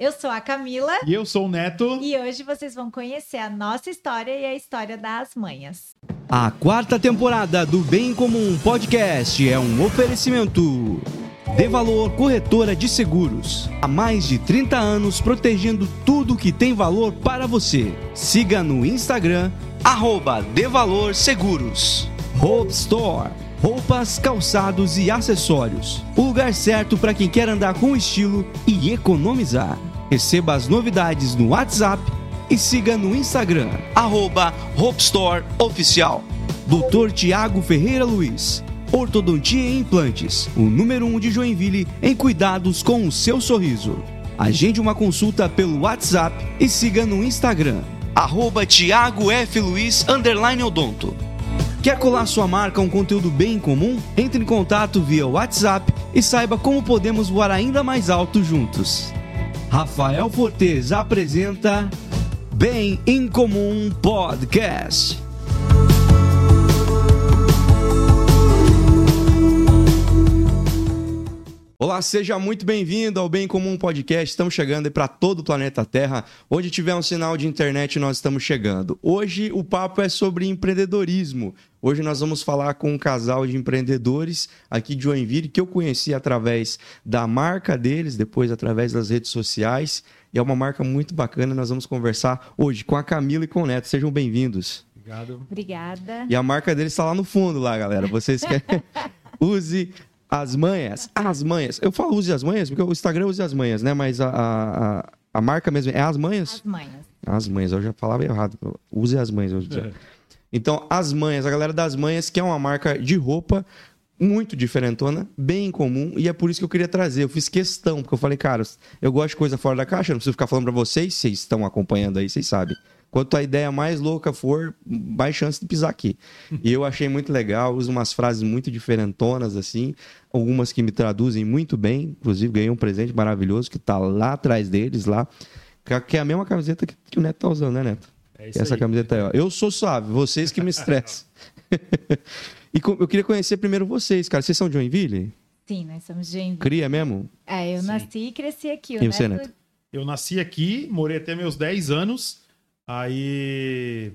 Eu sou a Camila. E eu sou o Neto. E hoje vocês vão conhecer a nossa história e a história das manhas. A quarta temporada do Bem Comum Podcast é um oferecimento. De Valor Corretora de Seguros. Há mais de 30 anos protegendo tudo que tem valor para você. Siga no Instagram, arroba De Valor Seguros. Hope Store. Roupas, calçados e acessórios. O lugar certo para quem quer andar com estilo e economizar. Receba as novidades no WhatsApp e siga no Instagram, arroba Hope Store Oficial. Dr. Tiago Ferreira Luiz. Ortodontia e Implantes, o número 1 um de Joinville em cuidados com o seu sorriso. Agende uma consulta pelo WhatsApp e siga no Instagram, arroba Tiago F. Luiz, Odonto. Quer colar sua marca a um conteúdo bem comum? Entre em contato via WhatsApp e saiba como podemos voar ainda mais alto juntos. Rafael Fortes apresenta Bem em Comum Podcast. Olá, seja muito bem-vindo ao Bem Comum Podcast. Estamos chegando para todo o planeta Terra. Onde tiver um sinal de internet, nós estamos chegando. Hoje o papo é sobre empreendedorismo. Hoje nós vamos falar com um casal de empreendedores aqui de Joinville que eu conheci através da marca deles, depois através das redes sociais. E é uma marca muito bacana. Nós vamos conversar hoje com a Camila e com o Neto. Sejam bem-vindos. Obrigado. Obrigada. E a marca deles está lá no fundo, lá, galera. Vocês querem. Use as manhas. As manhas. Eu falo use as manhas porque o Instagram use as manhas, né? Mas a, a, a marca mesmo é as manhas? As manhas. As manhas. Eu já falava errado. Use as manhas. É. Então, as manhas, a galera das manhas, que é uma marca de roupa muito diferentona, bem comum, e é por isso que eu queria trazer. Eu fiz questão, porque eu falei, cara, eu gosto de coisa fora da caixa, não preciso ficar falando para vocês, vocês estão acompanhando aí, vocês sabem. Quanto a ideia mais louca for, mais chance de pisar aqui. E eu achei muito legal, uso umas frases muito diferentonas, assim, algumas que me traduzem muito bem. Inclusive, ganhei um presente maravilhoso que está lá atrás deles, lá. Que é a mesma camiseta que o Neto tá usando, né, Neto? É isso Essa aí. camiseta aí, ó. Eu sou suave, vocês que me estressam. e eu queria conhecer primeiro vocês, cara. Vocês são de Joinville? Sim, nós somos de Joinville. Cria mesmo? É, eu Sim. nasci e cresci aqui. E você, Neto? Eu nasci aqui, morei até meus 10 anos. Aí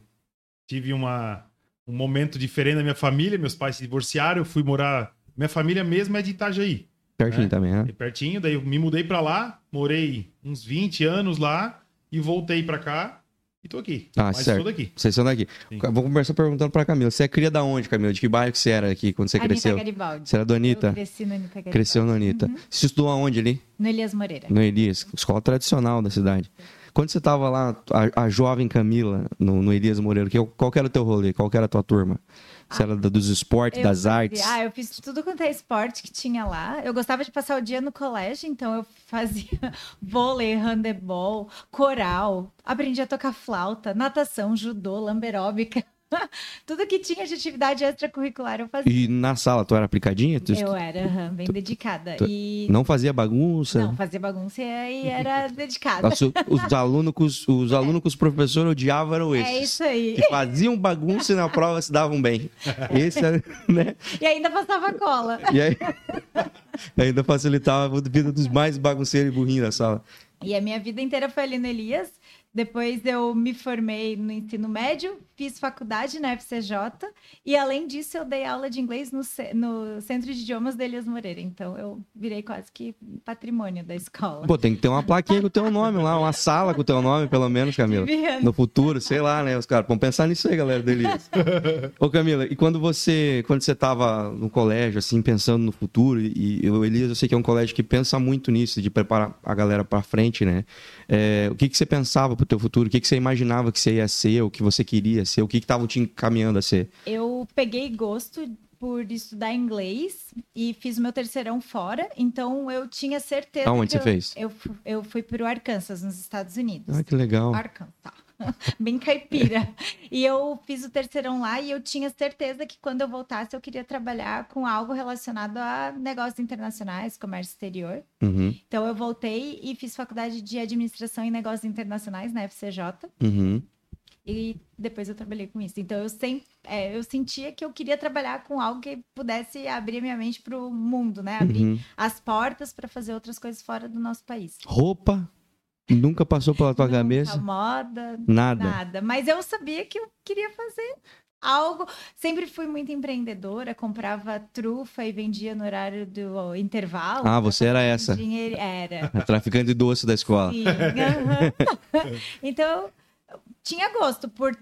tive uma, um momento diferente na minha família. Meus pais se divorciaram, eu fui morar. Minha família mesmo é de Itajaí. Pertinho né? também, né? pertinho, daí eu me mudei para lá, morei uns 20 anos lá e voltei para cá e tô aqui. Ah, Mas certo. daqui. Vocês são daqui. Sim. Vou começar perguntando pra Camila. Você é cria da onde, Camila? De que bairro que você era aqui quando você Anitta cresceu? Garibaldi. Você era do Anitta? Eu cresci no Anitta Garibaldi. Cresceu no Anitta. Uhum. Você estudou aonde ali? No Elias Moreira. No Elias, escola tradicional da cidade. Quando você estava lá, a, a, jovem Camila, no, no Elias Moreira, que, qual que era o teu rolê? Qual que era a tua turma? Você ah, era dos esportes, das fazia, artes? Ah, eu fiz tudo quanto é esporte que tinha lá. Eu gostava de passar o dia no colégio, então eu fazia vôlei, handebol, coral, aprendi a tocar flauta, natação, judô, lamberóbica. Tudo que tinha de atividade extracurricular eu fazia. E na sala, tu era aplicadinha? Tu... Eu era, bem tu... dedicada. Tu... E... Não fazia bagunça? Não, fazia bagunça e era dedicada. Nossa, os alunos com os, os, é. alunos que os professores odiavam eram esses. É isso aí. Que faziam bagunça e na prova se davam bem. Esse né? E ainda passava cola. E aí, ainda facilitava a vida dos mais bagunceiros e burrinhos da sala. E a minha vida inteira foi ali no Elias. Depois eu me formei no ensino médio, fiz faculdade na FCJ e, além disso, eu dei aula de inglês no, no Centro de Idiomas de Elias Moreira. Então, eu virei quase que patrimônio da escola. Pô, tem que ter uma plaquinha com o teu nome lá, uma sala com o teu nome, pelo menos, Camila. No futuro, sei lá, né? Os caras vão pensar nisso aí, galera do Elias. Ô, Camila, e quando você quando você estava no colégio, assim, pensando no futuro, e o Elias, eu sei que é um colégio que pensa muito nisso, de preparar a galera para frente, né? É, o que, que você pensava para o teu futuro? O que, que você imaginava que você ia ser? O que você queria ser? O que estava te encaminhando a ser? Eu peguei gosto por estudar inglês e fiz meu terceirão fora, então eu tinha certeza. Aonde você eu, fez? Eu, eu fui para o Arkansas, nos Estados Unidos. Ah, que legal. Arkansas. bem caipira. e eu fiz o terceirão lá e eu tinha certeza que quando eu voltasse eu queria trabalhar com algo relacionado a negócios internacionais, comércio exterior. Uhum. Então eu voltei e fiz faculdade de administração em negócios internacionais na FCJ. Uhum. E depois eu trabalhei com isso. Então eu sempre, é, eu sentia que eu queria trabalhar com algo que pudesse abrir minha mente para o mundo, né? Abrir uhum. as portas para fazer outras coisas fora do nosso país. Roupa, Nunca passou pela tua Nunca cabeça? moda, Nada. nada. Mas eu sabia que eu queria fazer algo. Sempre fui muito empreendedora, comprava trufa e vendia no horário do intervalo. Ah, você era essa. Dinheiro... Era. A traficante de doce da escola. Sim. aham. então, tinha gosto por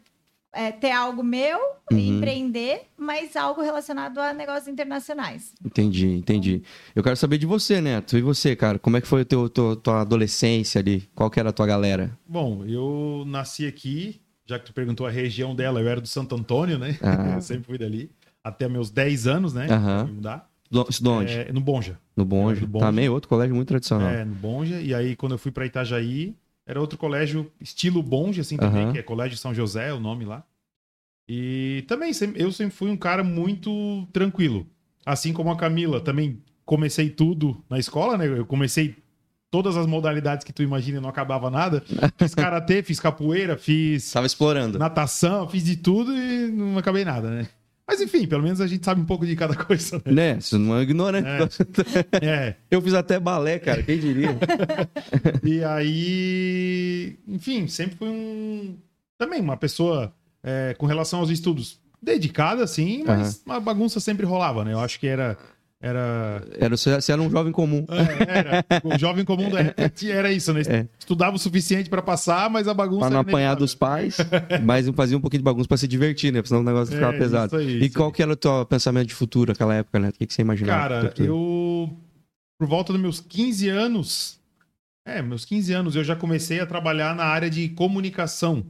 é, ter algo meu, Uhum. empreender, mas algo relacionado a negócios internacionais. Entendi, entendi. Eu quero saber de você, Neto. E você, cara? Como é que foi o teu, teu- tua adolescência ali? Qual que era a tua galera? Bom, eu nasci aqui, já que tu perguntou a região dela, eu era do Santo Antônio, né? Ah. Eu sempre fui dali. Até meus 10 anos, né? Aham. Fui mudar. De onde? É, no Bonja. no Bonde. do Bonde. Também outro colégio muito tradicional. É, no Bonja. E aí, quando eu fui pra Itajaí, era outro colégio estilo Bonja, assim, também, Aham. que é Colégio São José, o nome lá. E também, eu sempre fui um cara muito tranquilo. Assim como a Camila, também comecei tudo na escola, né? Eu comecei todas as modalidades que tu imagina e não acabava nada. Fiz karatê, fiz capoeira, fiz Estava explorando. natação, fiz de tudo e não acabei nada, né? Mas enfim, pelo menos a gente sabe um pouco de cada coisa, né? Né? Você não é ignorante. É. Eu fiz até balé, cara. Quem diria? E aí, enfim, sempre fui um. Também uma pessoa é, com relação aos estudos dedicada, sim, mas uma bagunça sempre rolava, né? Eu acho que era. Era. Era, você era um jovem comum. é, era o jovem comum da época era isso, né? É. Estudava o suficiente pra passar, mas a bagunça. Pra não apanhar dos pais, mas fazia um pouquinho de bagunça pra se divertir, né? Porque senão o negócio É, ficava pesado. isso aí, e qual aí. que era o teu pensamento de futuro naquela época, né? O que, que você imaginava? Cara, eu. Por volta dos meus 15 anos. É, meus 15 anos, eu já comecei a trabalhar na área de comunicação.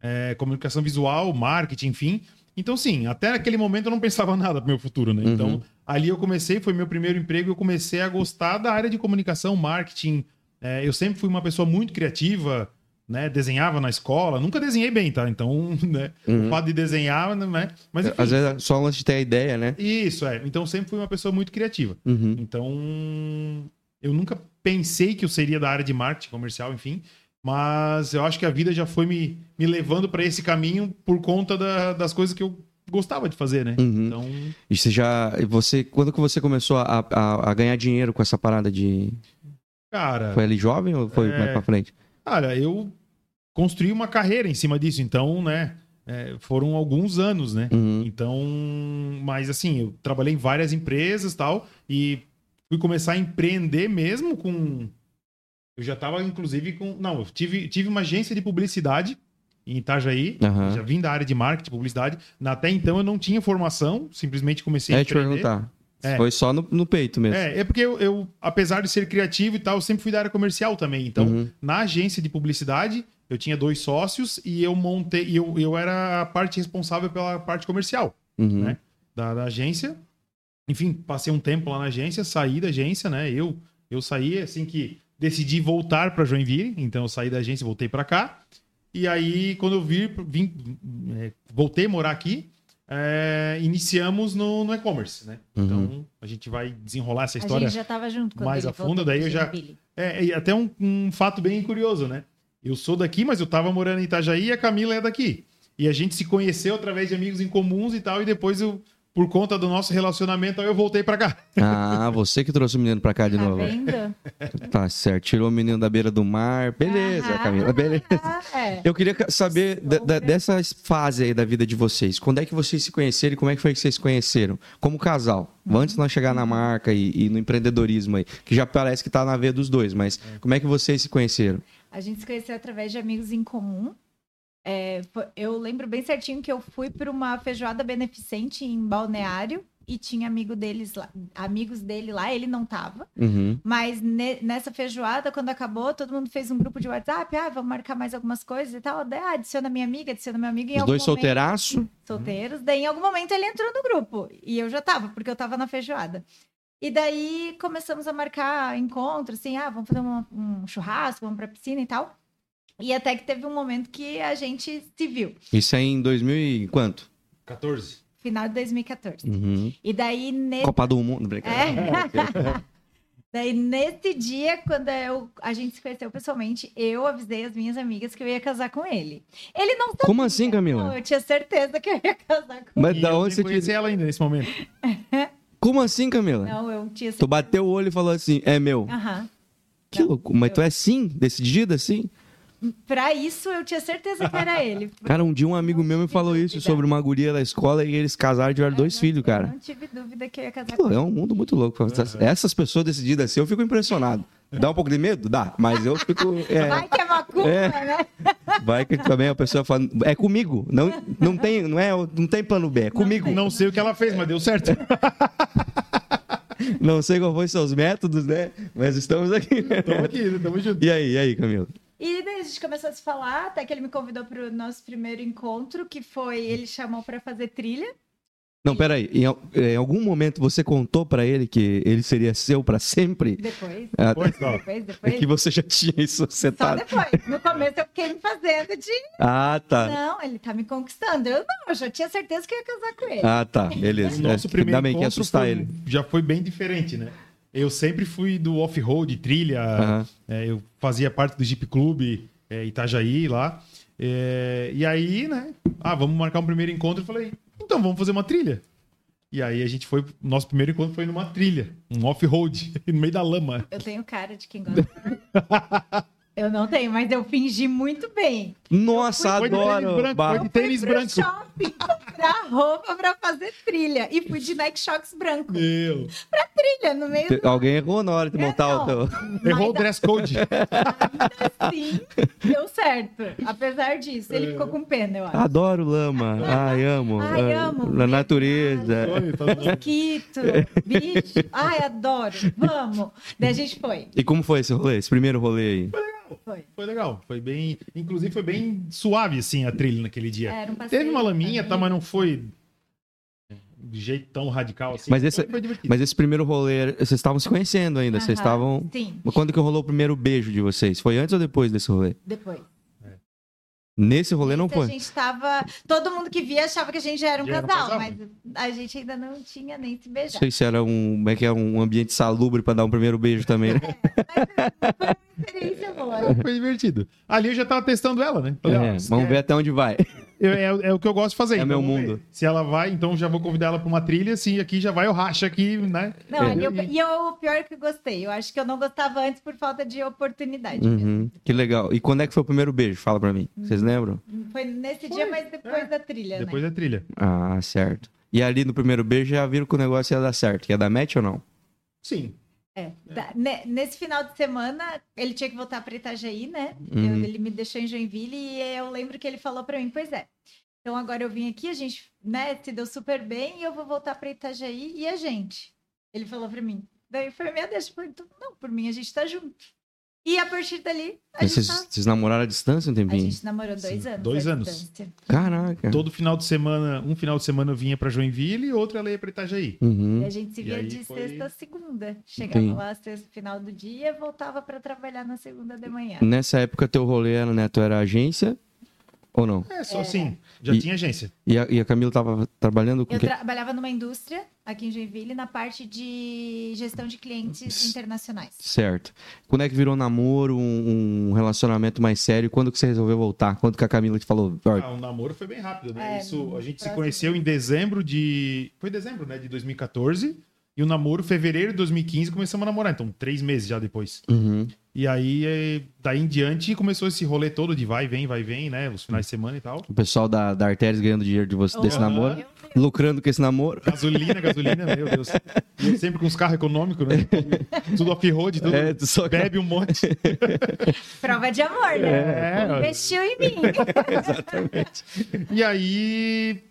é, comunicação visual, marketing, enfim. Então, sim, até naquele momento eu não pensava nada pro meu futuro, né? Uhum. Ali eu comecei, foi meu primeiro emprego, eu comecei a gostar da área de comunicação, marketing. É, eu sempre fui uma pessoa muito criativa, né? Desenhava na escola. Nunca desenhei bem, tá? Então, né? Uhum. O fato de desenhar, né? Mas, enfim, Às vezes é só lance de ter a ideia, né? isso, é. Então, sempre fui uma pessoa muito criativa. Uhum. Então, eu nunca pensei que eu seria da área de marketing comercial, enfim. Mas eu acho que a vida já foi me, me levando para esse caminho por conta da- das coisas que eu gostava de fazer, né? Uhum. Então, E você já. Você, quando que você começou a, a, a ganhar dinheiro com essa parada de. cara, Foi ali jovem ou foi É. mais pra frente? cara, eu construí uma carreira em cima disso. Então, né? é, foram alguns anos, né? Uhum. Então, mas assim, eu trabalhei em várias empresas e tal, e fui começar a empreender mesmo com. Eu já estava, inclusive, com. Não, eu tive, tive uma agência de publicidade em Itajaí. Aham. Já vim da área de marketing, publicidade. Até então eu não tinha formação, simplesmente comecei a É te empreender. perguntar. É. Foi só no, no peito mesmo. É, é porque eu, eu, apesar de ser criativo e tal, eu sempre fui da área comercial também. Então, Uhum. na agência de publicidade, eu tinha dois sócios e eu montei, e eu, eu era a parte responsável pela parte comercial Uhum. né? da, da agência. Enfim, passei um tempo lá na agência, saí da agência, né? Eu, eu saí assim que decidi voltar para Joinville, então eu saí da agência e voltei para cá. E aí, quando eu vi, vim, é, voltei a morar aqui, é, iniciamos no, no e-commerce, né? Uhum. Então, a gente vai desenrolar essa história. A gente já tava junto mais a fundo, daí eu já-. É, e até um, um fato bem curioso, né? Eu sou daqui, mas eu tava morando em Itajaí e a Camila é daqui. E a gente se conheceu através de amigos em comuns e tal, e depois eu, por conta do nosso relacionamento, aí eu voltei pra cá. Ah, você que trouxe o menino pra cá de Tá novo. vendo? Tá certo. Tirou o menino da beira do mar. Beleza. Camila, beleza. É. Eu queria saber da- da- dessa fase aí da vida de vocês. Quando é que vocês se conheceram e como é que foi que vocês se conheceram? Como casal. Antes de nós chegar na marca e, e no empreendedorismo aí, que já parece que tá na veia dos dois, mas como é que vocês se conheceram? A gente se conheceu através de amigos em comum. É, eu lembro bem certinho que eu fui para uma feijoada beneficente em Balneário e tinha amigo deles lá, amigos dele lá, ele não tava. Uhum. Mas ne- nessa feijoada, quando acabou, todo mundo fez um grupo de WhatsApp, ah, vamos marcar mais algumas coisas e tal. Ah, adiciona minha amiga, adiciona meu amigo. Em Os dois momento- solteiraço? solteiros. Daí, em algum momento, ele entrou no grupo. E eu já tava, porque eu tava na feijoada. E daí começamos a marcar encontros, assim, ah, vamos fazer um, um churrasco, vamos pra piscina e tal. E até que teve um momento que a gente se viu, Isso aí em 2000 e quanto? 14. final de 2014. Uhum. E daí, nesse Copa do Mundo. brincadeira. É. Daí, nesse dia, quando eu, a gente se conheceu pessoalmente, eu avisei as minhas amigas que eu ia casar com ele. Ele não sabia. Como assim, Não, Camila? eu tinha certeza que eu ia casar com Mas E da eu onde você conheci tinha... ela ainda nesse momento. Como assim, Camila? ele. Não, eu tinha Tu bateu o olho e falou assim, é meu. Aham. Que louco. Mas tu é sim, decidida assim? Pra isso, eu tinha certeza que era ele. Cara, um dia um amigo meu me falou isso sobre uma guria da escola e eles casaram e tiveram dois filhos, não- cara. Eu não tive dúvida que eu ia casar Pô, com é um mundo muito louco. Essas, essas pessoas decididas assim, eu fico impressionado. Dá um pouco de medo? Dá, mas eu fico. é, Vai que é macumba, É. né? vai que também a pessoa fala. É comigo. Não, não, tem, não, é, não tem plano B, é comigo. Não sei o que ela fez, mas deu certo. Não sei qual foi seus métodos, né? Mas estamos aqui. Tamo aqui, tamo junto. E aí, e aí, Camilo? E daí a gente começou a se falar, até que ele me convidou para o nosso primeiro encontro, que foi, ele chamou para fazer trilha. Não, peraí. Em, al- em algum momento você contou pra ele que ele seria seu pra sempre? Depois, Ah, Pois, ó. depois, É depois. que você já tinha isso Só setado. depois. No começo eu fiquei me fazendo de. Ah, tá. Não, ele tá me conquistando. Eu não, eu já tinha certeza que eu ia casar com ele. Ah, tá. Beleza. O nosso É, primeiro Ainda bem que ia encontro assustar foi- ele. já foi bem diferente, né? Eu sempre fui do off-road, trilha. Aham. é, eu fazia parte do Jeep Clube é, Itajaí lá. É, e aí, né? Ah, vamos marcar um primeiro encontro. Eu falei, então vamos fazer uma trilha. E aí a gente foi. Nosso primeiro encontro foi numa trilha, um off-road, no meio da lama. Eu tenho cara de quem gosta. eu não tenho, mas eu fingi muito bem. Nossa, Foi de tênis adoro. branco, foi de tênis fui pro branco. shopping comprar roupa pra fazer trilha. E fui de Nike Shox branco. Meu. Trilha no meio Te- Alguém errou na hora de É, montar o não. teu. Errou o dress code. Sim, deu certo. Apesar disso, ele ficou com pena, eu acho. Adoro lama. Ai, amo. Ai, Ah, amo. Na natureza. Tá. Mosquito, bicho. Ai, adoro. Vamos. Daí a gente foi. E como foi esse rolê? Esse primeiro rolê aí? Foi. Foi legal. Foi bem. Inclusive, foi bem suave, assim, a trilha naquele dia. Era um passeio Teve uma laminha, tá, mas não foi de jeito tão radical assim. Mas esse-. Mas esse primeiro rolê, vocês estavam se conhecendo ainda. Vocês estavam. Sim, Quando que rolou o primeiro beijo de vocês? Foi antes ou depois desse rolê? depois. Nesse rolê não A foi. gente tava. Todo mundo que via achava que a gente já era um Já era um casal, casal. mas a gente ainda não tinha nem se Não beijar. sei se era um, como é que é, um ambiente salubre pra dar um primeiro beijo também, né? Experiência boa. Foi divertido. Ali eu já tava testando ela, né? É, vamos ver até onde vai. Eu- é, é o que eu gosto de fazer. É então meu mundo. Se ela vai, então já vou convidar ela pra uma trilha, assim, aqui já vai o racha aqui, né? Não, É. eu- e eu, o pior é que eu gostei. Eu acho que eu não gostava antes por falta de oportunidade. mesmo. Uhum, que legal. E quando é que foi o primeiro beijo? Fala pra mim. Vocês lembram? Foi nesse Foi, dia, mas depois é. da trilha, Depois né? da trilha. Ah, certo. E ali no primeiro beijo já viram que o negócio ia dar certo. Ia dar match ou não? Sim. É. Ne- Nesse final de semana, ele tinha que voltar para Itajaí, né? Uhum. Eu- ele me deixou em Joinville e eu lembro que ele falou para mim, pois é. Então agora eu vim aqui, a gente, né, se deu super bem e eu vou voltar para Itajaí e a gente. Ele falou para mim. Daí foi minha deixa, falei, não, por mim a gente tá junto. E a partir dali, a, vocês, tá- vocês namoraram à distância um a tempinho? gente namorou dois Sim, anos. dois anos. distância. Caraca. Todo final de semana, um final de semana eu vinha pra Joinville e outro ela ia pra Itajaí. Uhum. E a gente se via de foi- sexta a segunda. Chegava Sim. lá sexta, final do dia, voltava para trabalhar na segunda de manhã. Nessa época, teu rolê era, né? Tu era agência ou não? É, só assim, já E- tinha agência. E a, e a Camila tava trabalhando com Eu quê? trabalhava numa indústria aqui em Joinville na parte de gestão de clientes internacionais. Certo. Quando é que virou namoro, um, um relacionamento mais sério? Quando que você resolveu voltar? Quando que a Camila te falou? "Ó, Ah, o namoro foi bem rápido, né? É, Isso, a gente se próximo. conheceu em dezembro de. Foi dezembro, né? De 2014. E o namoro, fevereiro de 2015, começamos a namorar. Então, três meses já depois. Uhum. E aí, eh, daí em diante, começou esse rolê todo de vai, vem, vai, vem, né? Os finais de semana e tal. O pessoal da, da Artérias ganhando dinheiro de você, desse Oh, namoro, lucrando com esse namoro. Gasolina, gasolina, meu Deus. E eu sempre com os carros econômicos, né? Tudo off-road, tudo. É, tu só Bebe um monte. Prova de amor, né? É, Investiu em mim. Exatamente. E aí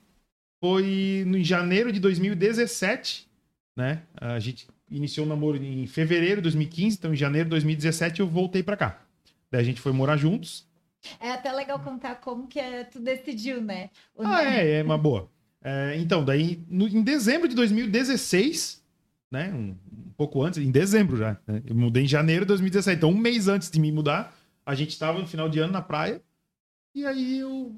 foi no, em janeiro de 2017, né? A gente iniciou o namoro em fevereiro de 2015, então em janeiro de 2017 eu voltei pra cá. Daí a gente foi morar juntos. É até legal contar como que é, tu decidiu, né? O Ah, nome. é, é uma boa. É, então, daí no- em dezembro de 2016, né? Um, um pouco antes, em dezembro já. né, Eu mudei em janeiro de 2017, então um mês antes de me mudar, a gente tava no final de ano na praia. E aí eu.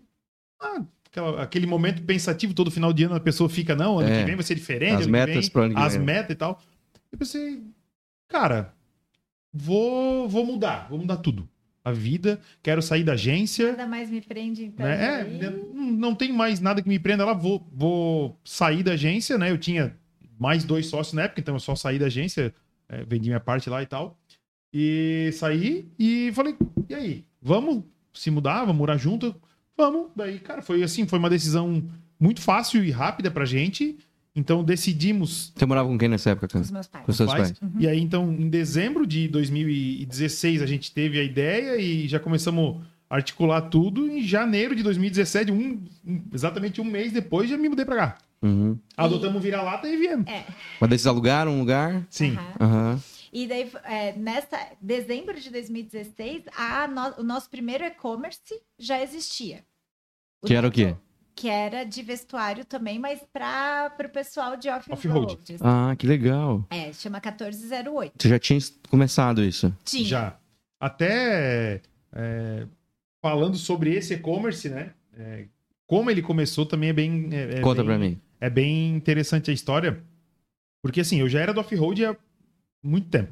Ah, aquela- aquele momento pensativo, todo final de ano a pessoa fica, não, ano É. que vem vai ser diferente. As metas vem, ano que As vem. metas e tal. Eu pensei, cara, vou, vou mudar, vou mudar tudo. A vida, quero sair da agência. Nada mais me prende, então. Né? É, não, não tem mais nada que me prenda lá, vou, vou sair da agência, né? Eu tinha mais dois sócios na época, então eu só saí da agência, é, vendi minha parte lá e tal. E saí e falei, e aí? Vamos se mudar? Vamos morar junto? Vamos. Daí, cara, foi assim, foi uma decisão muito fácil e rápida pra gente. Então decidimos. Você morava com quem nessa época, Com os meus pais. Com seus pais. pais? E aí, então, em dezembro de 2016, a gente teve a ideia e já começamos a articular tudo. Em janeiro de 2017, um, exatamente um mês depois, já me mudei pra cá. Uhum. Adotamos vira-lata e viemos. É. Mas vocês alugaram um lugar? Sim. Aham. Aham. E daí, é, nessa dezembro de 2016, a no- o nosso primeiro e-commerce já existia. Que era o quê? Que era de vestuário também, mas para o pessoal de Off-road. off-road. Ah, que legal. É, chama 1408. Você já tinha começado isso? Tinha. Já. Até é, falando sobre esse e-commerce, né? É, como ele começou também é bem. é- é Conta bem- pra mim. É bem interessante a história. Porque assim, eu já era do off-road há muito tempo.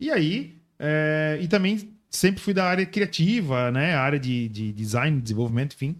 E aí, é, e também sempre fui da área criativa, né? A área de, de design, desenvolvimento, enfim.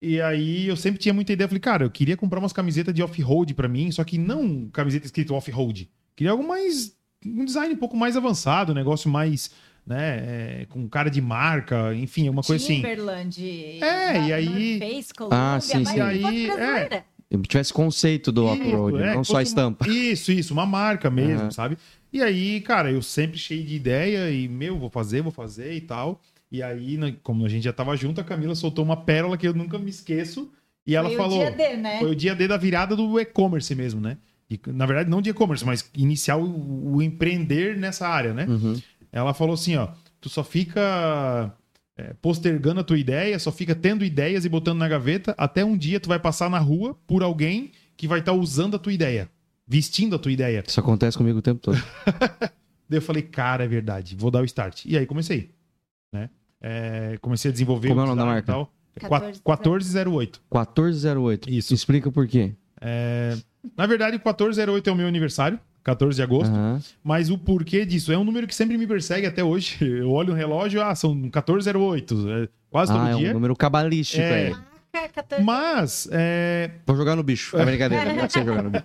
E aí eu sempre tinha muita ideia. Eu falei, cara, eu queria comprar umas camisetas de off-road pra mim, só que não camiseta escrito off-road. Queria algo mais. Um design um pouco mais avançado, um negócio mais. Né, é, com cara de marca, enfim, uma coisa assim. Timberland. É, e aí- Face, Columbia, Ah, sim, sim. E aí, é. Tivesse conceito do off-road, é, não só a estampa. uma- Isso, isso, uma marca mesmo, Aham. sabe? E aí, cara, eu sempre cheio de ideia e, meu, vou fazer, vou fazer e tal. E aí, como a gente já tava junto, a Camila soltou uma pérola que eu nunca me esqueço. E ela Foi falou. o dia D, né? Foi o dia D da virada do e-commerce mesmo, né? E, na verdade, não de e-commerce, mas iniciar o, o empreender nessa área, né? Uhum. Ela falou assim, ó, tu só fica é, postergando a tua ideia, só fica tendo ideias e botando na gaveta, até um dia tu vai passar na rua por alguém que vai estar usando a tua ideia, vestindo a tua ideia. Isso acontece comigo o tempo todo. Daí eu falei, cara, é verdade, vou dar o start. E aí comecei, né? É, comecei a desenvolver Como é o nome da e marca? tal. 1408. 1408. 1408. Isso. Explica por quê. É, na verdade, o 1408 é o meu aniversário, 14 de agosto. Aham. Mas o porquê disso é um número que sempre me persegue até hoje. Eu olho o relógio, ah, são 1408, é, quase todo Ah, é um dia. número cabalístico É. aí. Marca 14. Mas, é, Vou jogar no bicho. É brincadeira, não é você jogar no bicho.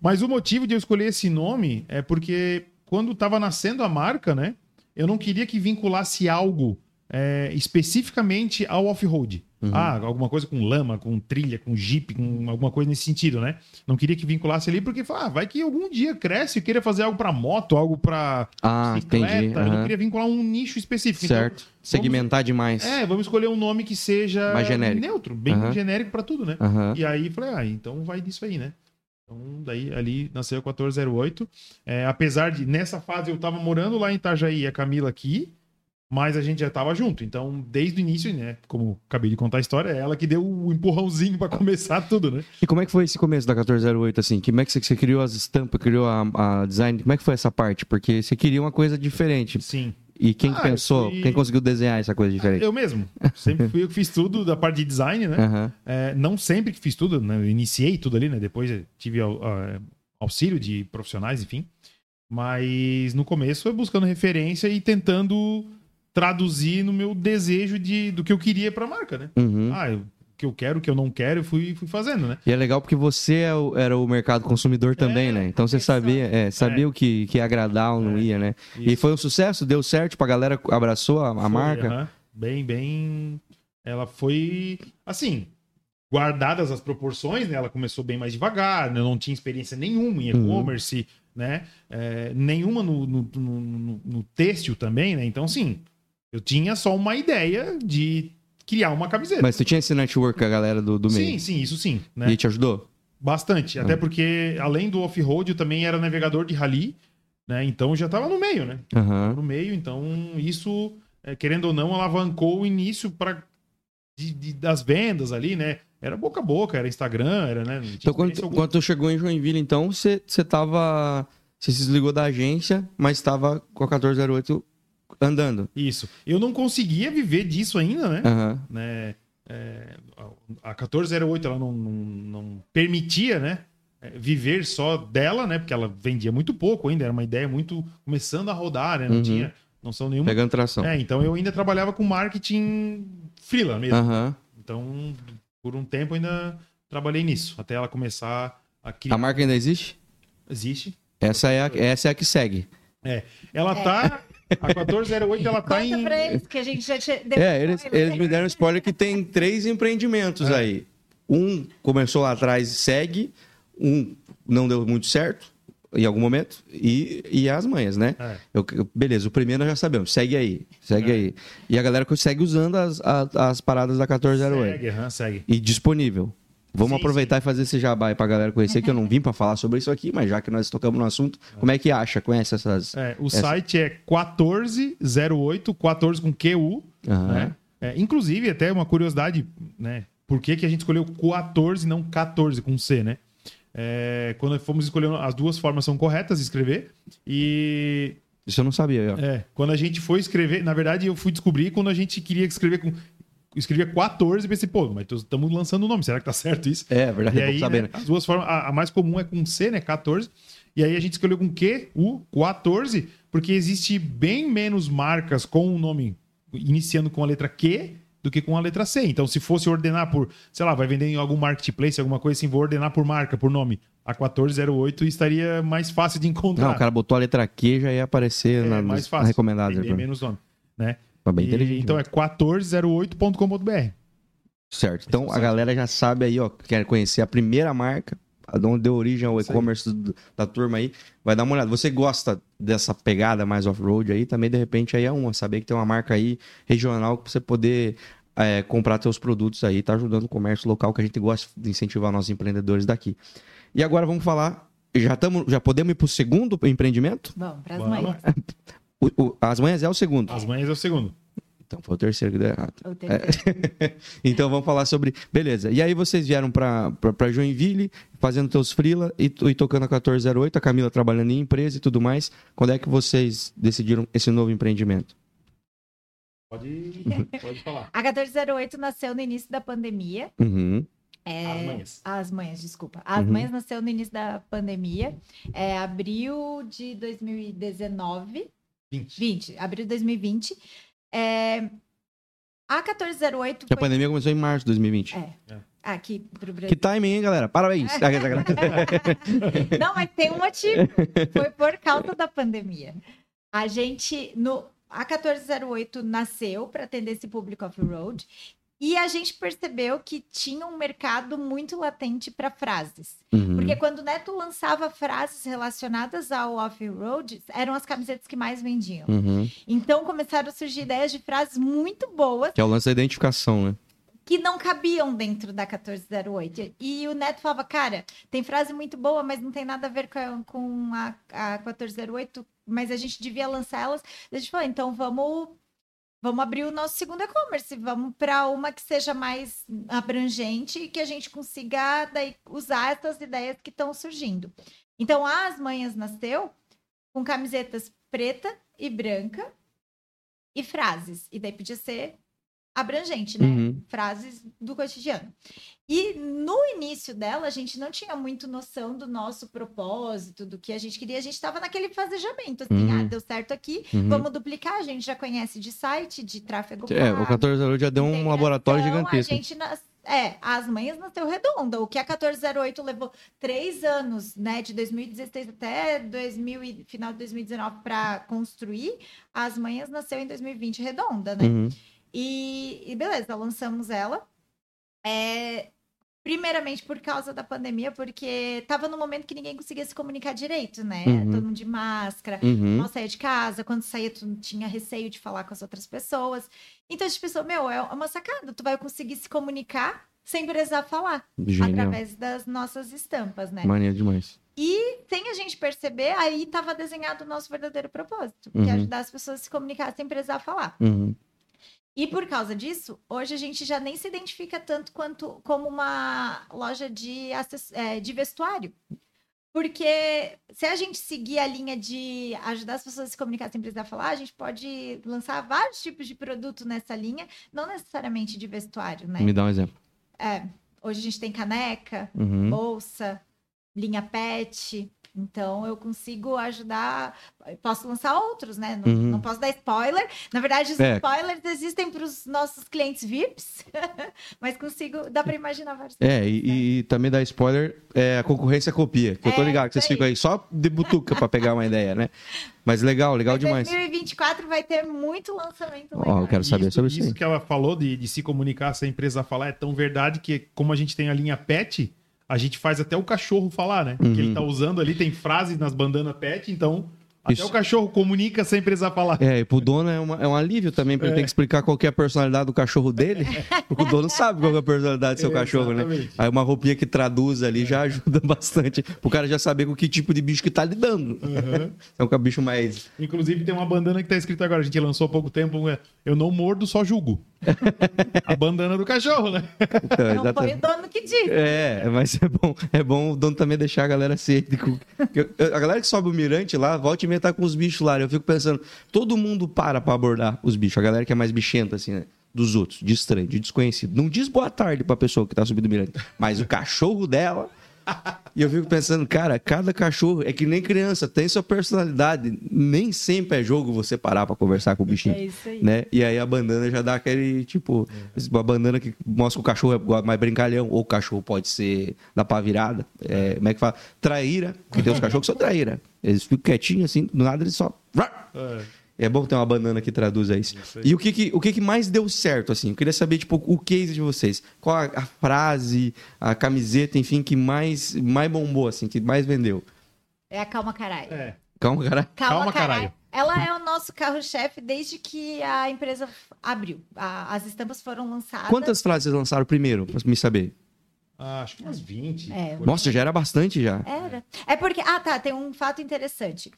mas o motivo de eu escolher esse nome é porque quando estava nascendo a marca, né, eu não queria que vinculasse algo é, especificamente ao off-road. Uhum. Ah, alguma coisa com lama, com trilha, com jeep, com alguma coisa nesse sentido, né? Não queria que vinculasse ali porque ah, vai que algum dia cresce e queira fazer algo para moto, algo para Ah, bicicleta. entendi. Eu não queria vincular um nicho específico. Então, Certo. Segmentar demais. É, vamos escolher um nome que seja Mais genérico. neutro, bem Aham. genérico pra tudo, né? E aí falei, ah, então vai disso aí, né? Então, daí ali nasceu o 1408. É, apesar de, nessa fase, eu tava morando lá em Itajaí e a Camila aqui, mas a gente já tava junto. Então, desde o início, né? Como acabei de contar a história, é ela que deu o empurrãozinho pra começar tudo, né? E como é que foi esse começo da 1408, assim? Como é que você, criou as estampas, criou a, a design? Como é que foi essa parte? Porque você queria uma coisa diferente. Sim. E quem Ah, pensou, fui- quem conseguiu desenhar essa coisa diferente? Eu mesmo. Sempre fui eu que fiz tudo da parte de design, né? Aham. É, não sempre que fiz tudo, né? Eu iniciei tudo ali, né? Depois tive au- auxílio de profissionais, enfim. Mas no começo foi buscando referência e tentando traduzir no meu desejo de, do que eu queria pra marca, né? Uhum. Ah, eu- o que eu quero, o que eu não quero, eu fui, fui fazendo, né? E é legal porque você é o- era o mercado consumidor também, É, né? Então você sabia, é, sabia É. o que, que ia agradar ou não É, ia, né? E Isso. foi um sucesso? Deu certo? Pra galera abraçou a, a Foi, marca? aham. Bem, bem. Ela foi assim. Guardadas as proporções, né? Ela começou bem mais devagar, né? não tinha experiência nenhuma em Uhum. e-commerce, né? É, nenhuma no, no, no, no- no têxtil também, né? Então, assim, eu tinha só uma ideia de criar uma camiseta. Mas tu tinha esse network com a galera do, do meio? sim, sim, isso sim, né? E te ajudou? Bastante. Até Uhum. porque, além do off-road, eu também era navegador de rally, né? Então já tava no meio, né? Aham. no meio, então isso, é, querendo ou não, alavancou o início para das vendas ali, né? Era boca a boca, era Instagram, era, né? Então, quando, alguma. quando tu chegou em Joinville, então, você, você tava... Você se desligou da agência, mas estava com a 1408 andando. Isso. Eu não conseguia viver disso ainda, né? Aham. né? É, a 1408 ela não, não, não permitia, né? é, Viver só dela, né? Porque ela vendia muito pouco ainda, era uma ideia muito começando a rodar, né? Não Uhum. tinha noção nenhuma. Pegando tração. É, então eu ainda trabalhava com marketing freela mesmo. Aham. Então, por um tempo ainda trabalhei nisso, até ela começar a criar. A marca ainda existe? Existe. Essa é a, essa é a que segue. Ela tá. A 1408 ela tá Conta em. pra eles, que a gente já tinha... deu É, eles, eles me deram spoiler que tem três empreendimentos É. aí. Um começou lá atrás e segue, um não deu muito certo em algum momento, e, e as manhas, né? É. Eu- beleza, o primeiro nós já sabemos, segue aí, segue É. aí. E a galera consegue usando as, a- as paradas da 1408. Segue, aham, segue. E disponível. Vamos Sim, aproveitar e fazer esse jabá aí pra galera conhecer, que eu não vim pra falar sobre isso aqui, mas já que nós tocamos no assunto, como é que acha? Conhece essas. É, o site é 1408, 14 com QU. Aham. Né? É, inclusive, até uma curiosidade, né? Por que, que a gente escolheu 14 e não 14 com C, né? É, quando fomos escolhendo, as duas formas são corretas de escrever. E Isso eu não sabia, ó. é, quando a gente foi escrever, na verdade, eu fui descobrir quando a gente queria escrever com. Escrevia 14 e pensei, pô, mas estamos lançando o nome, será que tá certo isso? É, verdade, E eu aí, saber, né, né? as duas formas, a, a mais comum é com C, né, 14. E aí a gente escolheu com Q, U, 14, porque existe bem menos marcas com o nome iniciando com a letra Q do que com a letra C. Então, se fosse ordenar por, sei lá, vai vender em algum marketplace, alguma coisa assim, vou ordenar por marca, por nome. A 1408 estaria mais fácil de encontrar. Não, o cara botou a letra Q já ia aparecer é na, mais fácil. recomendados. Tem né? menos nome, né? Bem E- inteligente. então né? é 1408.com.br. Certo. Então o a galera já sabe aí, ó, quer conhecer a primeira marca, onde deu origem ao e-commerce da turma aí, vai dar uma olhada. Você gosta dessa pegada mais off-road aí, também de repente aí é uma, saber que tem uma marca aí regional pra você poder é, comprar seus produtos aí, tá ajudando o comércio local que a gente gosta de incentivar nossos empreendedores daqui. E agora vamos falar, já tamo, já podemos ir pro segundo empreendimento? Bom, mães. O- o- as manhãs é o segundo. As manhãs é o segundo. Então foi o terceiro que deu errado. O terceiro. então vamos falar sobre. Beleza. E aí vocês vieram pra Joinville, fazendo teus freela e, e tocando a 1408, a Camila trabalhando em empresa e tudo mais. Quando é que vocês decidiram esse novo empreendimento? Pode, pode falar. A 1408 nasceu no início da pandemia. Uhum. É, As manhãs. As manhãs, desculpa. As Uhum. manhãs nasceu no início da pandemia. É, abril de 2019. 20. 20, abril de 2020. É, a 1408 Que a foi... pandemia começou em março de 2020. É. Aqui pro Que Brasil. timing, hein, galera? Parabéns. Não, mas tem um motivo. Foi por causa da pandemia. A gente, no, a 1408 nasceu para atender esse público off-road e a gente percebeu que tinha um mercado muito latente para frases. Uhum. Porque quando o Neto lançava frases relacionadas ao off-road, eram as camisetas que mais vendiam. Uhum. Então começaram a surgir ideias de frases muito boas Que é o lance da identificação, né? que não cabiam dentro da 1408. E o Neto falava, cara, tem frase muito boa, mas não tem nada a ver com a, a 1408, mas a gente devia lançar elas. A gente falou, então vamos vamos abrir o nosso segundo e-commerce, vamos para uma que seja mais abrangente e que a gente consiga daí, usar essas ideias que estão surgindo. Então, As Manhas nasceu com camisetas preta e branca e frases. E daí podia ser abrangente, né? Uhum. Frases do cotidiano. E no início dela, a gente não tinha muito noção do nosso propósito, do que a gente queria. A gente estava naquele fazejamento, assim, Uhum. ah, deu certo aqui, Uhum. vamos duplicar. A gente já conhece de site, de tráfego É, o pago, 1408 já deu um laboratório A gigantesco. gente nas- É, as manhãs nasceu redonda. O que a 1408 levou três anos, né? De 2016 até 2000 e- final de 2019 para construir, as manhãs nasceu em 2020 redonda, né? Uhum. E, e beleza, lançamos ela. É, primeiramente por causa da pandemia, porque tava no momento que ninguém conseguia se comunicar direito, né? Uhum. Todo mundo de máscara, Uhum. não saía de casa, quando saía, tu tinha receio de falar com as outras pessoas. Então a gente pensou, meu, é uma sacada, tu vai conseguir se comunicar sem precisar falar, Genial. através das nossas estampas, né? Mania demais. E sem a gente perceber, aí tava desenhado o nosso verdadeiro propósito, que é Uhum. ajudar as pessoas a se comunicar sem precisar falar. Uhum. E por causa disso, hoje a gente já nem se identifica tanto quanto como uma loja de, é, de vestuário. Porque se a gente seguir a linha de ajudar as pessoas a se comunicar sem precisar falar, a gente pode lançar vários tipos de produto nessa linha, não necessariamente de vestuário, né? Me dá um exemplo. É, hoje a gente tem caneca, Uhum. bolsa, linha pet, Então eu consigo ajudar, posso lançar outros, né? Não, Uhum. não posso dar spoiler. Na verdade, os É. spoilers existem para os nossos clientes VIPs, mas consigo, dá para imaginar vários. É, e, e também dá spoiler, é, a concorrência copia. Que eu tô É, ligado que vocês isso aí. ficam aí só de butuca pra pegar uma ideia, né? Mas legal, legal Mas demais. 2024 vai ter muito lançamento Ó, legal. eu quero saber sobre isso isso que ela falou de, de se comunicar sem empresa falar é tão verdade que, como a gente tem a linha pet, a gente faz até o cachorro falar, né? Uhum. Que ele tá usando ali, tem frases nas bandanas pet, então até Isso. o cachorro comunica sem precisar falar. É, e pro dono é, uma- é um alívio também, pra ele É. ter que explicar qual que é a personalidade do cachorro dele. Porque o dono sabe qual é a personalidade do seu É, cachorro, né? exatamente. Aí uma roupinha que traduz ali já ajuda bastante. Pro cara já saber com que tipo de bicho que tá lidando. Uhum. É um bicho mais. Inclusive tem uma bandana que tá escrito agora, a gente lançou há pouco tempo, é, eu não mordo, só julgo. a bandana do cachorro, né? Então, Não foi o dono que disse. É, mas é bom, é bom o dono também deixar a galera eu- A galera que sobe o mirante lá, volta e meia tá com os bichos lá. Eu fico pensando, todo mundo para pra abordar os bichos. A galera que é mais bichenta, assim, né? Dos outros, de estranho, de desconhecido. Não diz boa tarde pra pessoa que tá subindo o mirante. Mas o cachorro dela. E eu fico pensando, cara, cada cachorro é que nem criança, tem sua personalidade. Nem sempre é jogo você parar pra conversar com o bichinho É isso aí. né? E aí a bandana já dá aquele, tipo, uma bandana que mostra que o cachorro é mais brincalhão, ou o cachorro pode ser da pá virada. É, como é que fala? Traíra, porque tem os cachorros que são traíra. Eles ficam quietinhos assim, do nada eles só. É bom ter uma banana que traduza isso. Isso. E o que, que, o que, que mais deu certo, assim? Eu queria saber, tipo, o case de vocês. Qual a, a frase, a camiseta, enfim, que mais, mais bombou, assim, que mais vendeu? É a Calma Caralho. É. Calma, cara. Calma, Calma, caralho. caralho. Ela é o nosso carro-chefe desde que a empresa abriu. A- as estampas foram lançadas. Quantas frases vocês lançaram primeiro, pra me saber? Ah, acho que umas 20. É. Nossa, já era bastante já. Era. É porque. Ah, tá. Tem um fato interessante.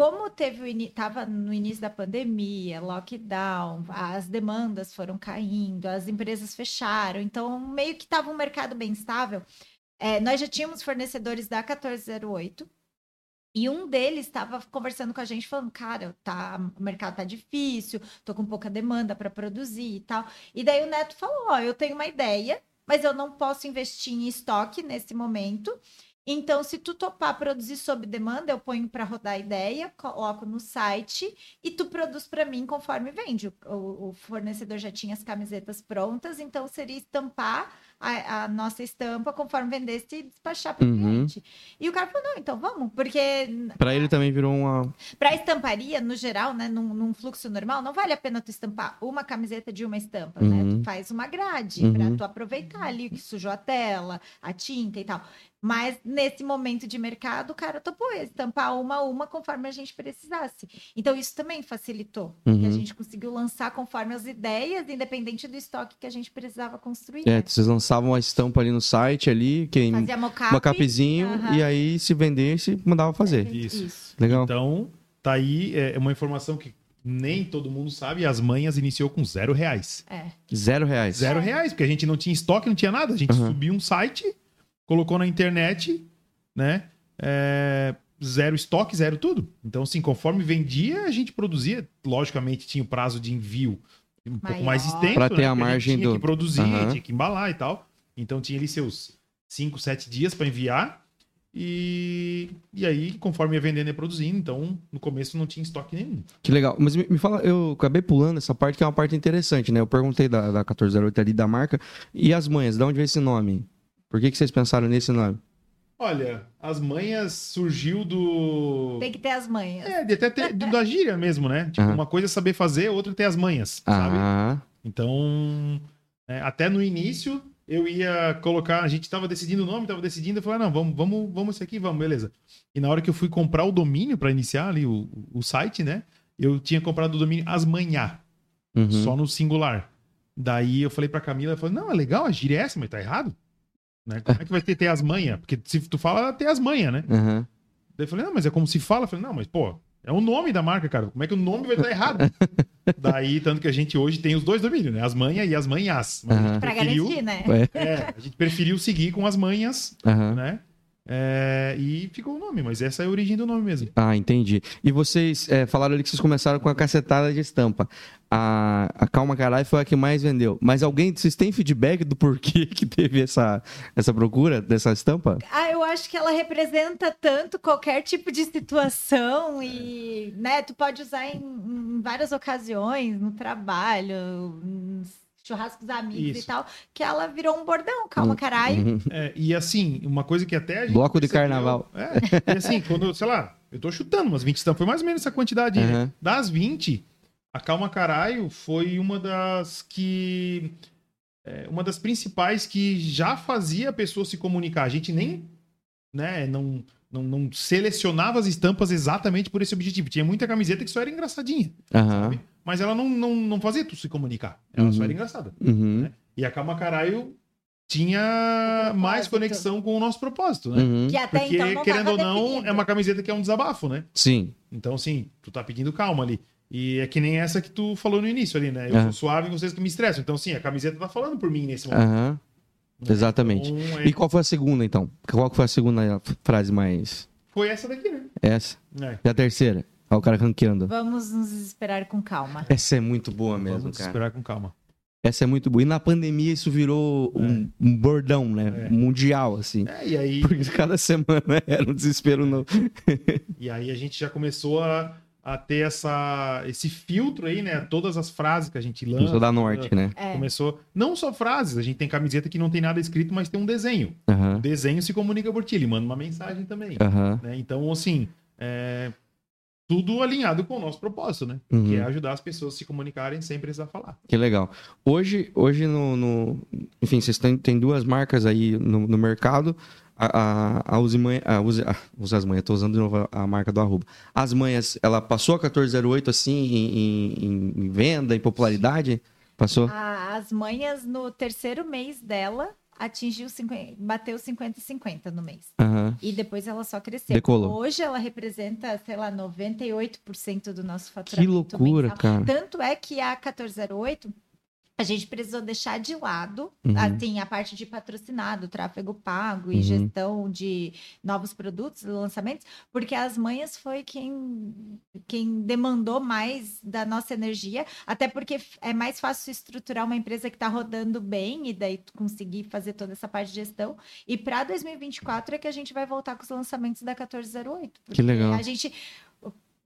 Como teve o tava no início da pandemia, lockdown, as demandas foram caindo, as empresas fecharam, então meio que estava um mercado bem estável. É, nós já tínhamos fornecedores da 1408 e um deles estava conversando com a gente falando, cara, tá, o mercado tá difícil, tô com pouca demanda para produzir e tal. E daí o Neto falou, ó, eu tenho uma ideia, mas eu não posso investir em estoque nesse momento. Então, se tu topar produzir sob demanda, eu ponho para rodar a ideia, coloco no site e tu produz para mim conforme vende. O, o- fornecedor já tinha as camisetas prontas, então seria estampar a, a nossa estampa conforme vendesse e despachar para o Uhum. cliente. E o cara falou: não, então vamos, porque Pra ele também virou uma. para estamparia, no geral, né, num, num fluxo normal, não vale a pena tu estampar uma camiseta de uma estampa, né? Uhum. Tu faz uma grade Uhum. para tu aproveitar ali o que sujou a tela, a tinta e tal. Mas nesse momento de mercado, o cara topou estampar uma a uma conforme a gente precisasse. Então isso também facilitou, porque a Uhum. gente conseguiu lançar conforme as ideias, independente do estoque que a gente precisava construir. É, né? vocês lançavam a estampa ali no site ali, quem Fazia uma capzinho aham. e aí se vendesse, mandava fazer. Isso. Isso. Legal. Então, tá aí é uma informação que nem todo mundo sabe. As manhas iniciou com zero reais. É. Zero reais. Zero reais, porque a gente não tinha estoque, não tinha nada. A gente Uhum. subiu um site, colocou na internet, né? É, zero estoque, zero tudo. Então, assim, conforme vendia, a gente produzia. Logicamente, tinha o prazo de envio um pouco mais Maior. extenso. Pra ter né? a Porque margem tinha do- que produzir, Aham. tinha que embalar e tal. Então, tinha ali seus 5, 7 dias para enviar. E, e aí, conforme ia vendendo e produzindo, então no começo não tinha estoque nenhum. Que legal. Mas me, me fala, eu acabei pulando essa parte que é uma parte interessante, né? Eu perguntei da, da 1408 ali da marca. E as manhas, de onde veio esse nome? Por que, que vocês pensaram nesse nome? Olha, as manhas surgiu do. Tem que ter as manhas. É, de até ter, do- da gíria mesmo, né? Tipo, Aham. uma coisa é saber fazer, outra é ter as manhas, sabe? Ah, Então, é, até no início, eu ia colocar. A gente tava decidindo o nome, tava decidindo, eu falei, ah, não, vamos, vamos, vamos esse aqui, vamos, beleza. E na hora que eu fui comprar o domínio para iniciar ali o, o site, né? Eu tinha comprado o domínio Asmanhá, uhum. só no singular. Daí eu falei pra Camila, ela falou, não, é legal, a gíria é essa, mas tá errado. Né? Como é que vai ter, ter as manhas? Porque se tu fala, ter as manhas, né? Aham. Daí eu falei, não, mas é como se fala. Eu falei, não, mas pô, é o nome da marca, cara. Como é que o nome vai estar errado? Daí, tanto que a gente hoje tem os dois domínios, né? As manhas e as manhas. Mas gente Aham. Pra preferiu- garantir, né? Ué, É, a gente preferiu seguir com as manhas, aham. né? É, e ficou o nome, mas essa é a origem do nome mesmo. Ah, entendi. E vocês é, falaram ali que vocês começaram com a cacetada de estampa. A, a Calma Carai foi a que mais vendeu. Mas alguém, vocês têm feedback do porquê que teve essa, essa procura dessa estampa? Ah, eu acho que ela representa tanto qualquer tipo de situação e, né, tu pode usar em, em várias ocasiões, no trabalho, churrascos amigos Isso. e tal, que ela virou um bordão, calma, caralho. Uhum. É, e assim, uma coisa que até a gente Bloco de carnaval. É, e assim, quando, sei lá, eu tô chutando umas 20 estampas, foi mais ou menos essa quantidade aí, né? Uhum. Das 20, a Calma Caralho foi uma das que. é, uma das principais que já fazia a pessoa se comunicar. A gente nem. Né, não, não, não selecionava as estampas exatamente por esse objetivo. Tinha muita camiseta que só era engraçadinha, Aham. sabe? Mas ela não, não, não fazia tu se comunicar. Ela só Uhum. era engraçada. Uhum. Né? E a Calma Caralho tinha mais conexão com o nosso propósito, né? Uhum. Que até Porque, então não querendo ou não, definido. é uma camiseta que é um desabafo, né? Sim. Então, assim, tu tá pedindo calma ali. E é que nem essa que tu falou no início ali, né? Eu sou suave e vocês que me estressam. Então, sim, a camiseta tá falando por mim nesse momento. Aham. Exatamente. Então, é- E qual foi a segunda, então? Qual foi a segunda frase mais. Foi essa daqui, né? Essa? É. E a terceira? Olha o cara ranqueando. Vamos nos esperar com calma. Essa é muito boa mesmo, Vamos cara. esperar com calma. Essa é muito boa. E na pandemia isso virou um, um bordão, né? É. Mundial, assim. É, e aí, Porque cada semana era um desespero novo. e aí a gente já começou a, a ter essa, esse filtro aí, né? Todas as frases que a gente lança. Começou da norte, né? É. Começou, não só frases, a gente tem camiseta que não tem nada escrito, mas tem um desenho. O Aham. desenho se comunica por ti, ele manda uma mensagem também. Aham. né? Então, assim, é, tudo alinhado com o nosso propósito, né? Uhum. Que é ajudar as pessoas a se comunicarem sem precisar falar. Que legal. Hoje, hoje no, no- Enfim, vocês têm, têm duas marcas aí no, no mercado. A, a, a Use Manha- a Use as Manhas, tô usando de novo a, a marca do arroba. As Manhas, ela passou a 1408 assim em, em- em venda, em popularidade? Passou? A- As manhas, no terceiro mês dela, atingiu 50, bateu 50 e 50 no mês. Aham. E depois ela só cresceu. Decolou. Hoje ela representa, sei lá, 98% do nosso Que faturamento loucura, mensal. cara. Tanto é que a 1408 a gente precisou deixar de lado, Uhum. assim, a parte de patrocinado, tráfego pago e Uhum. gestão de novos produtos, lançamentos, porque as manhas foi quem, quem demandou mais da nossa energia, até porque é mais fácil estruturar uma empresa que está rodando bem e daí conseguir fazer toda essa parte de gestão. E para 2024 é que a gente vai voltar com os lançamentos da 1408. porque legal. A gente.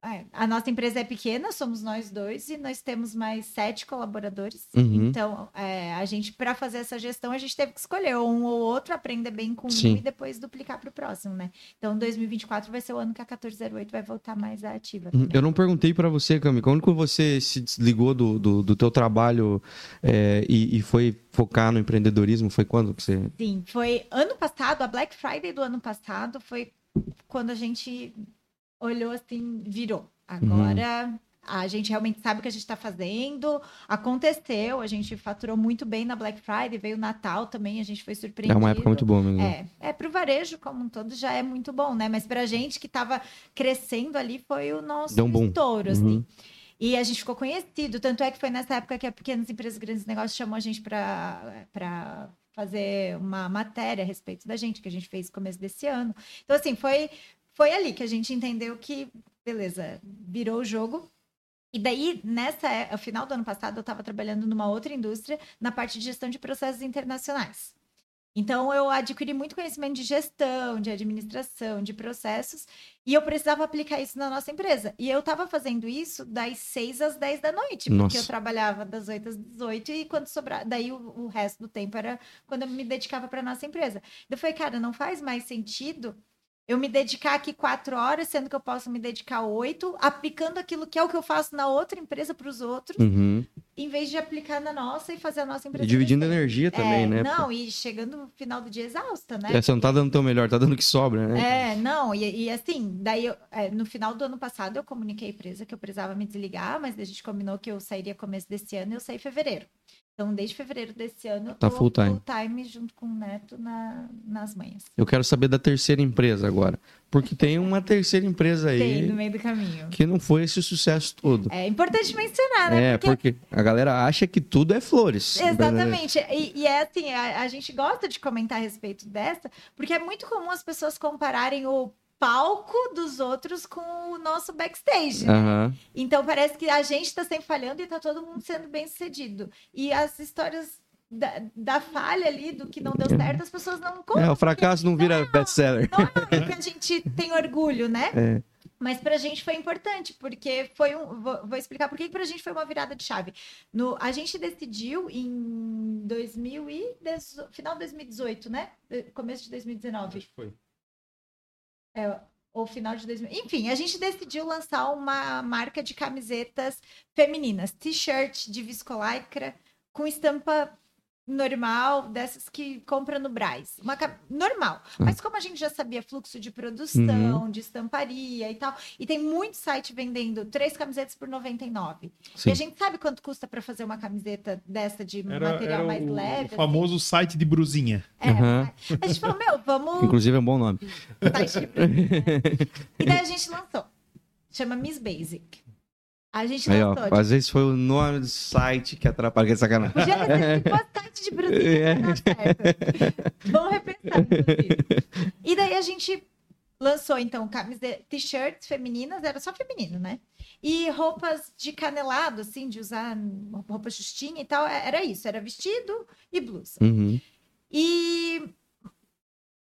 É, A nossa empresa é pequena, somos nós dois e nós temos mais sete colaboradores. Uhum. Então, é, a gente, para fazer essa gestão, a gente teve que escolher um ou outro, aprender bem com Sim. um e depois duplicar para o próximo, né? Então, 2024 vai ser o ano que a 1408 vai voltar mais ativa. Uhum. também. Eu não perguntei pra você, Cami, quando você se desligou do, do, do teu trabalho é, e, e foi focar no empreendedorismo? Foi quando que você... Sim, foi ano passado, a Black Friday do ano passado foi quando a gente olhou assim, virou. Agora Uhum. a gente realmente sabe o que a gente está fazendo. Aconteceu, a gente faturou muito bem na Black Friday, veio o Natal também, a gente foi É surpreendido. uma época muito boa mesmo. É, é para o varejo como um todo já é muito bom, né? Mas para a gente que estava crescendo ali foi o nosso Deu um estouro, assim. Uhum. E a gente ficou conhecido, tanto é que foi nessa época que a Pequenas Empresas Grandes Negócios chamou a gente para fazer uma matéria a respeito da gente, que a gente fez no começo desse ano. Então, assim, foi, foi ali que a gente entendeu que, beleza, virou o jogo. E daí, nessa, no final do ano passado, eu estava trabalhando numa outra indústria, na parte de gestão de processos internacionais. Então, eu adquiri muito conhecimento de gestão, de administração, de processos, e eu precisava aplicar isso na nossa empresa. E eu estava fazendo isso das 6 às 10 da noite, porque Nossa. eu trabalhava das 8 às 18 e quando sobrar, daí o, o resto do tempo era quando eu me dedicava para nossa empresa. Eu falei, cara, não faz mais sentido eu me dedicar aqui quatro horas, sendo que eu posso me dedicar oito, aplicando aquilo que é o que eu faço na outra empresa para os outros, Uhum. em vez de aplicar na nossa e fazer a nossa empresa. E dividindo energia também, É, né? Não, e chegando no final do dia exausta, né? É, você não tá dando teu melhor, tá dando o que sobra, né? É, não, e, e assim, daí eu- é, no final do ano passado eu comuniquei à empresa que eu precisava me desligar, mas a gente combinou que eu sairia começo desse ano e eu saí em fevereiro. Então, desde fevereiro desse ano, eu Tá full time. full time junto com o Neto na, nas manhãs. Eu quero saber da terceira empresa agora. Porque tem uma terceira empresa aí Tem, no meio do caminho. que não foi esse sucesso todo. É importante mencionar, né? É, porque a galera acha que tudo é flores. Exatamente. E, e é assim, a, a gente gosta de comentar a respeito dessa, porque é muito comum as pessoas compararem o palco dos outros com o nosso backstage. Aham. Então parece que a gente está sempre falhando e tá todo mundo sendo bem sucedido. E as histórias da, da falha ali, do que não deu certo, as pessoas não contam. É, o fracasso não vira best-seller. Não é que a gente tem orgulho, né? É. Mas pra gente foi importante, porque foi um. Vou, vou explicar por que que pra gente foi uma virada de chave. No, a gente decidiu em 2018, final de 2018, né? Começo de 2019. Acho que foi. É, ou final de 2000. Enfim, a gente decidiu lançar uma marca de camisetas femininas, t-shirt de viscolaicra com estampa normal, dessas que compra no Braz. Uma normal. Mas como a gente já sabia fluxo de produção, de estamparia e tal, e tem muito site vendendo três camisetas por 99. Sim. E a gente sabe quanto custa para fazer uma camiseta dessa de Era, material era mais o, leve? o assim? famoso site de brusinha. É, Aham. a gente falou, meu, vamos Inclusive é um bom nome. site de E daí a gente lançou. Chama Miss Basic. A gente Aí, ó, lançou. às vezes foi o nome do site que atrapalha, que é sacanagem. Podia ter sido site de Brasília certo. Vamos repensar. E daí a gente lançou, então, t-shirts femininas, era só feminino, né? E roupas de canelado, assim, de usar roupa justinha e tal, era isso, era vestido e blusa. Uhum. E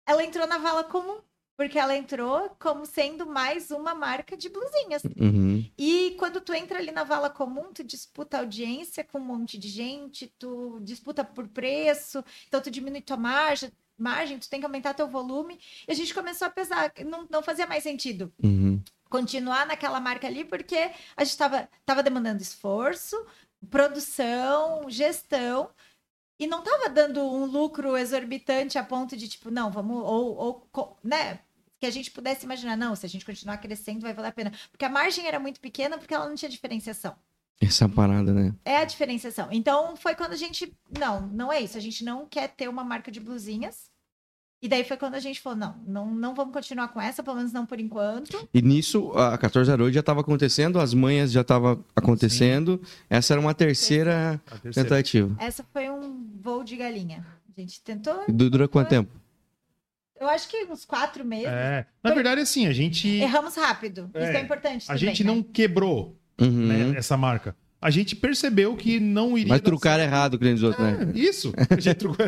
ela entrou na vala comum, porque ela entrou como sendo mais uma marca de blusinhas. Uhum. E quando tu entra ali na vala comum, tu disputa audiência com um monte de gente, tu disputa por preço, então tu diminui tua margem, margem, tu tem que aumentar teu volume. E a gente começou a pesar, não, não fazia mais sentido Uhum. continuar naquela marca ali, porque a gente estava tava demandando esforço, produção, gestão, e não estava dando um lucro exorbitante a ponto de, tipo, não, vamos, ou, ou né? Que a gente pudesse imaginar, não, se a gente continuar crescendo, vai valer a pena. Porque a margem era muito pequena, porque ela não tinha diferenciação. Essa parada, né? É a diferenciação. Então, foi quando a gente, não, não é isso. A gente não quer ter uma marca de blusinhas. E daí foi quando a gente falou, não, não, não vamos continuar com essa, pelo menos não por enquanto. E nisso, a 1408 já estava acontecendo, as manhas já estavam acontecendo. Essa era uma terceira A terceira. tentativa. Essa foi voo de galinha. A gente tentou, du- Dura quanto tempo? eu acho que uns quatro meses. É, na verdade, assim, a gente, Erramos rápido. Isso É, é importante. a também, gente né? não quebrou Uhum. né, essa marca. A gente percebeu que não iria. Mas dar trucar errado, que nem os outros, né? É, Isso. A gente, trucou.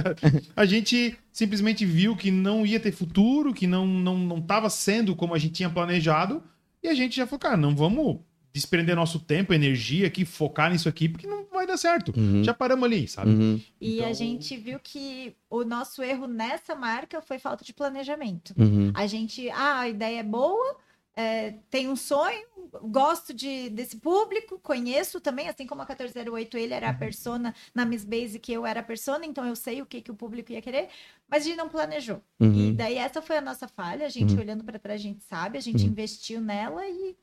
A gente simplesmente viu que não ia ter futuro, que não não não estava sendo como a gente tinha planejado, e a gente já falou, cara, não vamos desprender nosso tempo, energia aqui, focar nisso aqui, porque não vai dar certo. Uhum. Já paramos ali, sabe? Uhum. E a Então- gente viu que o nosso erro nessa marca foi falta de planejamento. Uhum. A gente, ah, a ideia é boa, é, tem um sonho, gosto de, desse público, conheço também, assim como a 1408, ele era a persona na Miss Basic, eu era a persona, então eu sei o que, que o público ia querer, mas a gente não planejou. E Uhum. daí essa foi a nossa falha, a gente Uhum. olhando para trás, a gente sabe, a gente Uhum. investiu nela e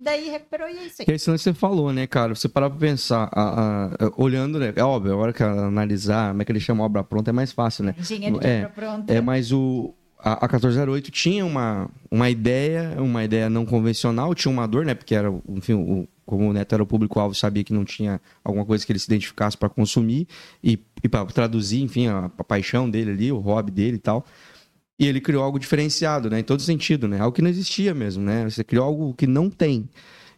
daí recuperou e é isso aí. É esse lance que você falou, né, cara? Você parar pra pensar, a- a- olhando, né? É óbvio, a hora que analisar, como é que ele chama obra pronta, é mais fácil, né? Engenheiro de É, obra pronta. É, mas o, a, a 1408 tinha uma, uma ideia, uma ideia não convencional, tinha uma dor, né? Porque era, enfim, o, como o Neto era o público-alvo, sabia que não tinha alguma coisa que ele se identificasse para consumir e, e para traduzir, enfim, a, a paixão dele ali, o hobby dele e tal. E ele criou algo diferenciado, né? Em todo sentido, né? Algo que não existia mesmo, né? Você criou algo que não tem.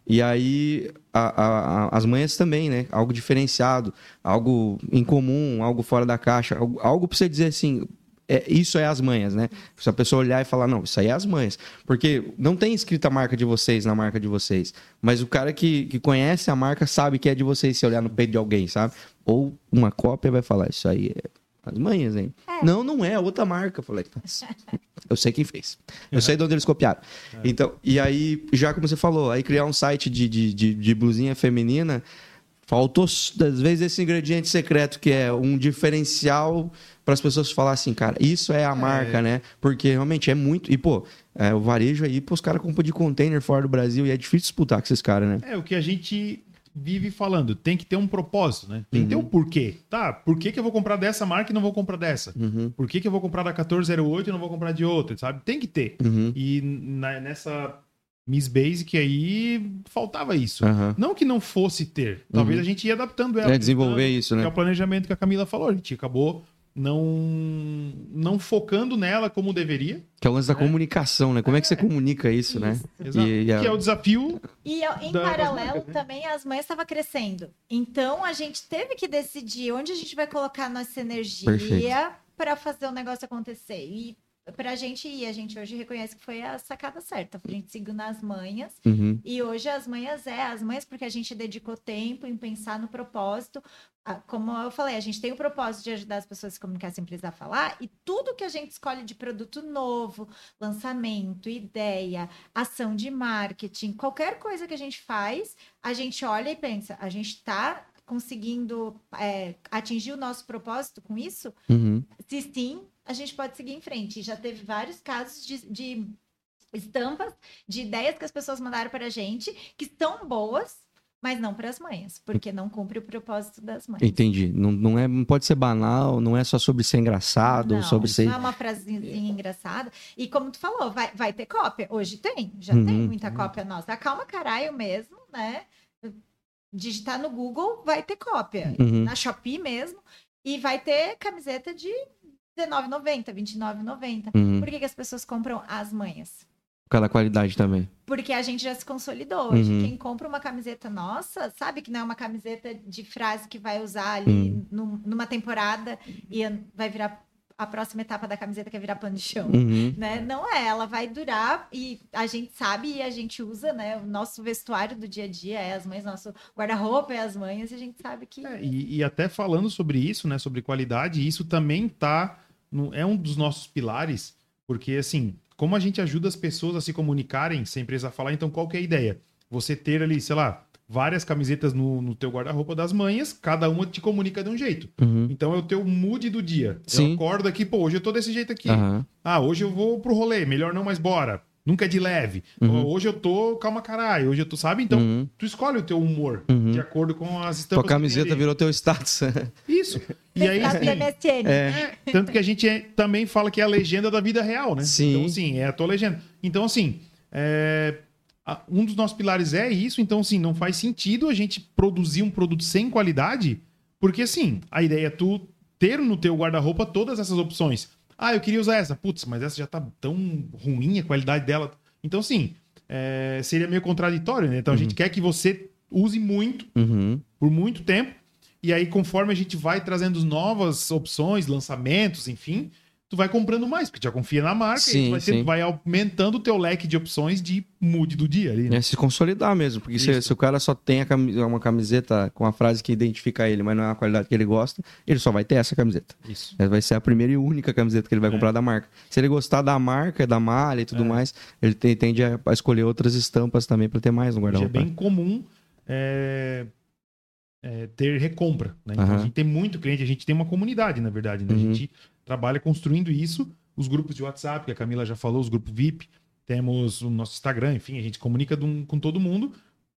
E aí, a- a- as manhas também, né? Algo diferenciado, algo incomum, algo fora da caixa, algo, algo pra você dizer assim, é, isso é as manhas, né? Se a pessoa olhar e falar, não, isso aí é as manhas. Porque não tem escrita a marca de vocês na marca de vocês. Mas o cara que, que conhece a marca sabe que é de vocês se olhar no peito de alguém, sabe? Ou uma cópia vai falar, isso aí é as manhas, hein? É. Não, não é, é outra marca. Eu falei, "Nossa, eu sei quem fez. Eu sei de onde eles copiaram. Então, e aí, já como você falou, aí criar um site de, de, de, de blusinha feminina, faltou, às vezes, esse ingrediente secreto que é um diferencial para as pessoas falarem assim, cara, isso é a marca, né? Porque realmente é muito. E, pô, é, o varejo aí, pô, os caras compram de container fora do Brasil e é difícil disputar com esses caras, né? É, o que a gente vive falando, tem que ter um propósito, né? Tem que ter um porquê. Tá, por que, que eu vou comprar dessa marca e não vou comprar dessa? Uhum. Por que, que eu vou comprar da 1408 e não vou comprar de outra, sabe? Tem que ter. Uhum. E na- nessa Miss Basic aí, faltava isso. Não que não fosse ter. Talvez Uhum. a gente ia adaptando ela. É desenvolver isso, Que é né? o planejamento que a Camila falou. A gente acabou não, não focando nela como deveria. Que é o lance da É. comunicação, né? Como é que você comunica isso, né? Isso. Exato. E- e a- Que é o desafio. E eu- em Da- paralelo marcas, né? também as mães estavam crescendo. Então a gente teve que decidir onde a gente vai colocar nossa energia para fazer o negócio acontecer. E pra gente ir, a gente hoje reconhece que foi a sacada certa. A gente seguiu nas manhas. Uhum. E hoje as manhãs é as manhãs porque a gente dedicou tempo em pensar no propósito. Ah, Como eu falei, a gente tem o propósito de ajudar as pessoas a se comunicar sem precisar falar, e tudo que a gente escolhe de produto novo, lançamento, ideia, ação de marketing, qualquer coisa que a gente faz, a gente olha e pensa, a gente está conseguindo é, atingir o nosso propósito com isso? Uhum. Se sim, a gente pode seguir em frente. E Já teve vários casos de, de estampas, de ideias que as pessoas mandaram para a gente, que estão boas, mas não para as mães, porque não cumpre o propósito das mães. Entendi. Não, não, é, não pode ser banal, não é só sobre ser engraçado, não, sobre ser. não é uma frasezinha engraçada. E como tu falou, vai, vai ter cópia. Hoje tem, já Uhum. tem muita cópia nossa. Acalma caralho mesmo, né? Digitar no Google, vai ter cópia. Uhum. Na Shopee mesmo. E vai ter camiseta de R$19,90, R$29,90. Uhum. Por que, que as pessoas compram as manhas? Por causa da qualidade também. Porque a gente já se consolidou. Hoje, Uhum. quem compra uma camiseta nossa, sabe que não é uma camiseta de frase que vai usar ali Uhum. num- numa temporada e vai virar a próxima etapa da camiseta que é virar pano de chão. Uhum. Né? Não é, ela vai durar e a gente sabe e a gente usa, né? O nosso vestuário do dia a dia é as mães, nosso guarda-roupa é as mães e a gente sabe que. É, e, e até falando sobre isso, né? Sobre qualidade, isso também tá. no- é um dos nossos pilares, porque assim, como a gente ajuda as pessoas a se comunicarem sem precisar falar, então qual que é a ideia? Você ter ali, sei lá, várias camisetas no, no teu guarda-roupa das manhas, cada uma te comunica de um jeito. Uhum. Então é o teu mood do dia. Sim. Eu acordo aqui, pô, hoje eu tô desse jeito aqui. Aham. Ah, hoje eu vou pro rolê, melhor não, mas bora. Nunca é de leve. Uhum. Hoje eu tô, calma caralho, hoje eu tô, sabe? Então, Uhum. tu escolhe o teu humor Uhum. de acordo com as Tua estampas. tem camiseta virou teu status. Isso. E aí, assim, MSN. É. tanto que a gente é- também fala que é a legenda da vida real, né? Sim. Então, assim, é a tua legenda. Então, assim, é, um dos nossos pilares é isso. Então, assim, não faz sentido a gente produzir um produto sem qualidade, porque, assim, a ideia é tu ter no teu guarda-roupa todas essas opções. Ah, eu queria usar essa. Putz, mas essa já tá tão ruim a qualidade dela. Então, assim, é, seria meio contraditório, né? Então, a gente quer que você use muito Uhum. por muito tempo. E aí, conforme a gente vai trazendo novas opções, lançamentos, enfim, tu vai comprando mais, porque já confia na marca Sim, e vai, ter- vai aumentando o teu leque de opções de mood do dia ali. né? É se consolidar mesmo, porque se, se o cara só tem a cami- uma camiseta com a frase que identifica ele, mas não é a qualidade que ele gosta, ele só vai ter essa camiseta. Isso. Essa Vai ser a primeira e única camiseta que ele vai É. comprar da marca. Se ele gostar da marca, da malha e tudo É. mais, ele tem- tende a, a escolher outras estampas também para ter mais no é guarda-roupa. bem comum é, é, ter recompra. Né? Então, a gente tem muito cliente, a gente tem uma comunidade, na verdade. Né? A Uhum. gente trabalha construindo isso. Os grupos de WhatsApp, que a Camila já falou, os grupos VIP, temos o nosso Instagram, enfim, a gente comunica com todo mundo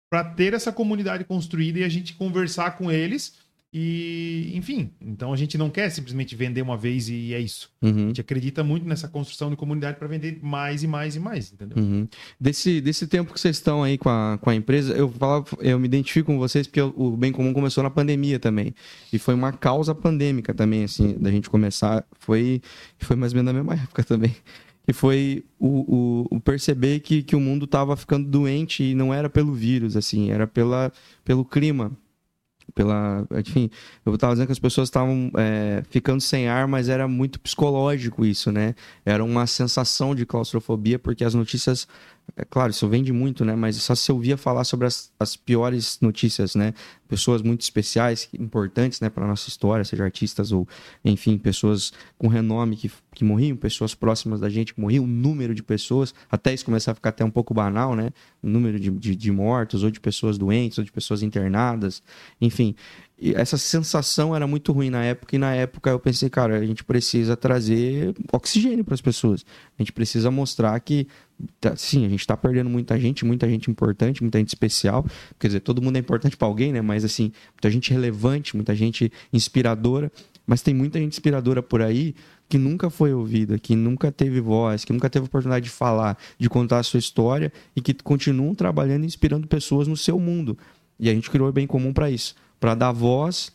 para ter essa comunidade construída e a gente conversar com eles. E, enfim, então a gente não quer simplesmente vender uma vez e é isso. A Uhum. gente acredita muito nessa construção de comunidade para vender mais e mais e mais, entendeu? Uhum. Desse, desse tempo que vocês estão aí com a, com a empresa, eu falava, eu me identifico com vocês porque o, o Bem Comum começou na pandemia também. E foi uma causa pandêmica também, assim, da gente começar. Foi, foi mais ou menos na mesma época também. Que foi o, o, o perceber que, que o mundo estava ficando doente e não era pelo vírus, assim, era pela, pelo clima. Pela, enfim, eu estava dizendo que as pessoas estavam é, ficando sem ar, mas era muito psicológico isso, né? Era uma sensação de claustrofobia, porque as notícias, é claro, isso vende muito, né? Mas só se ouvia falar sobre as, as piores notícias, né? Pessoas muito especiais, importantes, né, para nossa história, seja artistas ou, enfim, pessoas com renome que, que morriam, pessoas próximas da gente que morriam, um número de pessoas, até isso começar a ficar até um pouco banal, né? O número de, de, de mortos, ou de pessoas doentes, ou de pessoas internadas, enfim. E essa sensação era muito ruim na época, e na época eu pensei, cara, a gente precisa trazer oxigênio para as pessoas. A gente precisa mostrar que, tá, sim, a gente está perdendo muita gente, muita gente importante, muita gente especial. Quer dizer, todo mundo é importante para alguém, né? Mas, assim, muita gente relevante, muita gente inspiradora. Mas tem muita gente inspiradora por aí que nunca foi ouvida, que nunca teve voz, que nunca teve oportunidade de falar, de contar a sua história e que continuam trabalhando e inspirando pessoas no seu mundo. E a gente criou o Bem Comum para isso para dar voz,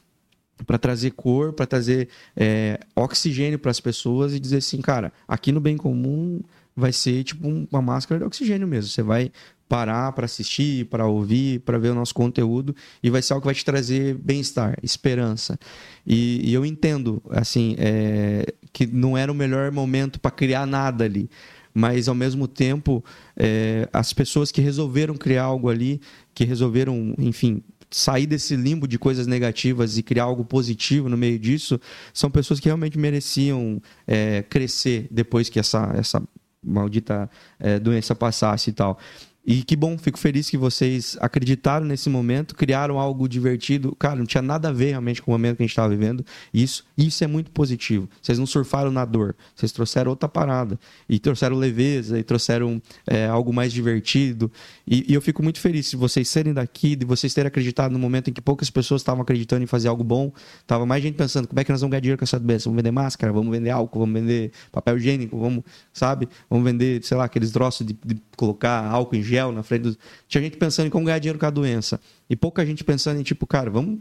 para trazer cor, para trazer é, oxigênio para as pessoas e dizer assim, cara, aqui no bem comum vai ser tipo uma máscara de oxigênio mesmo. Você vai parar para assistir, para ouvir, para ver o nosso conteúdo e vai ser algo que vai te trazer bem-estar, esperança. E, e, eu entendo, assim, é, que não era o melhor momento para criar nada ali mas ao mesmo tempo é, as pessoas que resolveram criar algo ali, que resolveram, enfim, sair desse limbo de coisas negativas e criar algo positivo no meio disso, são pessoas que realmente mereciam é, crescer depois que essa, essa maldita é, doença passasse e tal. E que bom, fico feliz que vocês acreditaram nesse momento, criaram algo divertido. Cara, não tinha nada a ver realmente com o momento que a gente estava vivendo. Isso, isso é muito positivo. Vocês não surfaram na dor, vocês trouxeram outra parada. E trouxeram leveza, e trouxeram é, algo mais divertido. E, e, eu fico muito feliz de vocês serem daqui, de vocês terem acreditado no momento em que poucas pessoas estavam acreditando em fazer algo bom. Tava mais gente pensando, como é que nós vamos ganhar dinheiro com essa doença? Vamos vender máscara, vamos vender álcool, vamos vender papel higiênico, vamos, sabe? Vamos vender, sei lá, aqueles troços de, de colocar álcool em gel gel na frente do... Tinha gente pensando em como ganhar dinheiro com a doença. E pouca gente pensando em, tipo, cara, vamos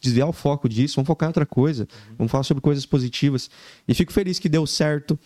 desviar o foco disso, vamos focar em outra coisa, vamos falar sobre coisas positivas. E fico feliz que deu certo,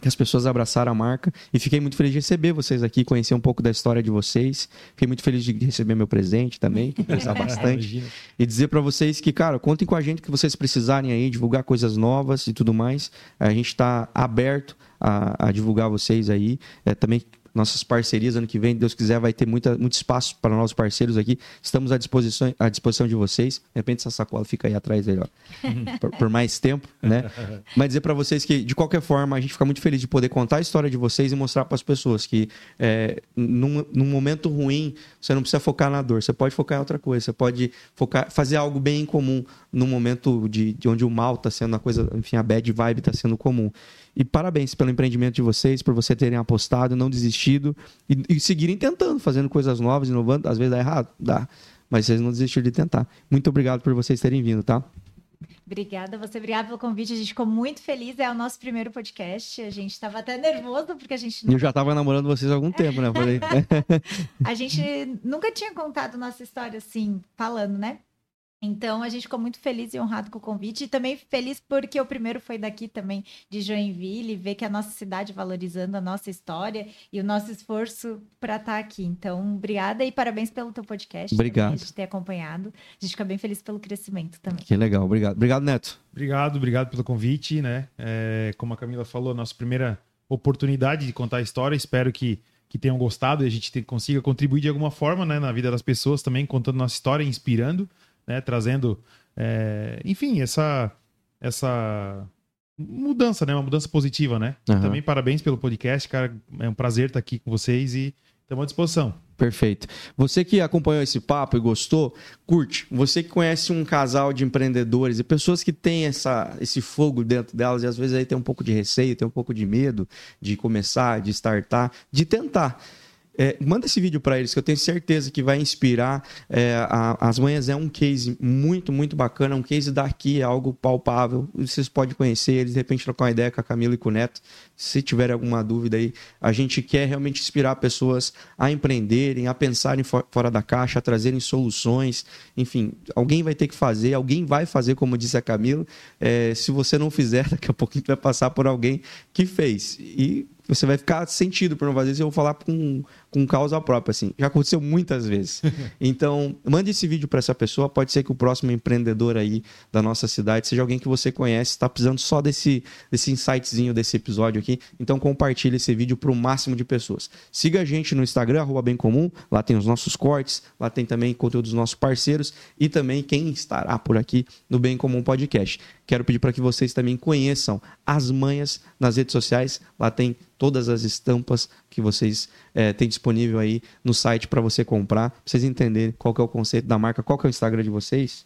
que as pessoas abraçaram a marca e fiquei muito feliz de receber vocês aqui, conhecer um pouco da história de vocês. Fiquei muito feliz de receber meu presente também, que precisar bastante. e dizer para vocês que, cara, contem com a gente que vocês precisarem aí, divulgar coisas novas e tudo mais. A gente está aberto a, a, divulgar vocês aí. É, também nossas parcerias. Ano que vem, Deus quiser, vai ter muita, muito espaço para nossos parceiros aqui. Estamos à disposição, à disposição de vocês. De repente, essa sacola fica aí atrás ó, por, por, mais tempo, né? Mas dizer para vocês que, de qualquer forma, a gente fica muito feliz de poder contar a história de vocês e mostrar para as pessoas que, é, num, num momento ruim, você não precisa focar na dor, você pode focar em outra coisa, você pode focar, fazer algo bem em comum num momento de, de onde o mal está sendo a coisa, enfim, a bad vibe está sendo comum. E parabéns pelo empreendimento de vocês, por você terem apostado, não desistido e, e seguirem tentando, fazendo coisas novas, inovando. Às vezes dá errado, dá. Mas vocês não desistiram de tentar. Muito obrigado por vocês terem vindo, tá? Obrigada, você obrigada pelo convite. A gente ficou muito feliz. É o nosso primeiro podcast. A gente estava até nervoso porque a gente. Eu já estava namorando vocês há algum tempo, né? Falei. a gente nunca tinha contado nossa história assim, falando, né? Então a gente ficou muito feliz e honrado com o convite e também feliz porque o primeiro foi daqui também de Joinville, ver que a nossa cidade valorizando a nossa história e o nosso esforço para estar tá aqui. Então, obrigada e parabéns pelo teu podcast. Obrigado. Também, a gente ter acompanhado. A gente fica bem feliz pelo crescimento também. Que legal, obrigado. Obrigado, Neto. Obrigado, obrigado pelo convite, né? É, como a Camila falou, nossa primeira oportunidade de contar a história. Espero que que tenham gostado e a gente consiga contribuir de alguma forma né, na vida das pessoas também, contando nossa história, inspirando né? Trazendo, é, enfim, essa, essa mudança, né? Uma mudança positiva, né? Uhum. Também parabéns pelo podcast, cara. É um prazer estar aqui com vocês e estamos à disposição. Perfeito. Você que acompanhou esse papo e gostou, curte. Você que conhece um casal de empreendedores e pessoas que têm essa, esse fogo dentro delas e às vezes aí tem um pouco de receio, tem um pouco de medo de começar, de startar, de tentar. É, manda esse vídeo para eles, que eu tenho certeza que vai inspirar. É, a, as Manhãs é um case muito, muito bacana, um case daqui, é algo palpável. Vocês podem conhecer eles, de repente trocar uma ideia com a Camila e com o Neto. Se tiver alguma dúvida aí, a gente quer realmente inspirar pessoas a empreenderem, a pensarem fora da caixa, a trazerem soluções. Enfim, alguém vai ter que fazer, alguém vai fazer, como disse a Camila. É, se você não fizer, daqui a pouquinho vai passar por alguém que fez. E você vai ficar sentido por não fazer isso. Eu vou falar com, com causa própria, assim. Já aconteceu muitas vezes. Então, mande esse vídeo para essa pessoa. Pode ser que o próximo empreendedor aí da nossa cidade seja alguém que você conhece, está precisando só desse, desse insightzinho desse episódio aqui. Então, compartilhe esse vídeo para o máximo de pessoas. Siga a gente no Instagram, arroba bem comum. Lá tem os nossos cortes, lá tem também conteúdo dos nossos parceiros e também quem estará por aqui no Bem Comum Podcast. Quero pedir para que vocês também conheçam as manhas nas redes sociais. Lá tem todas as estampas que vocês é, têm disponível aí no site para você comprar, pra vocês entenderem qual é o conceito da marca, qual é o Instagram de vocês.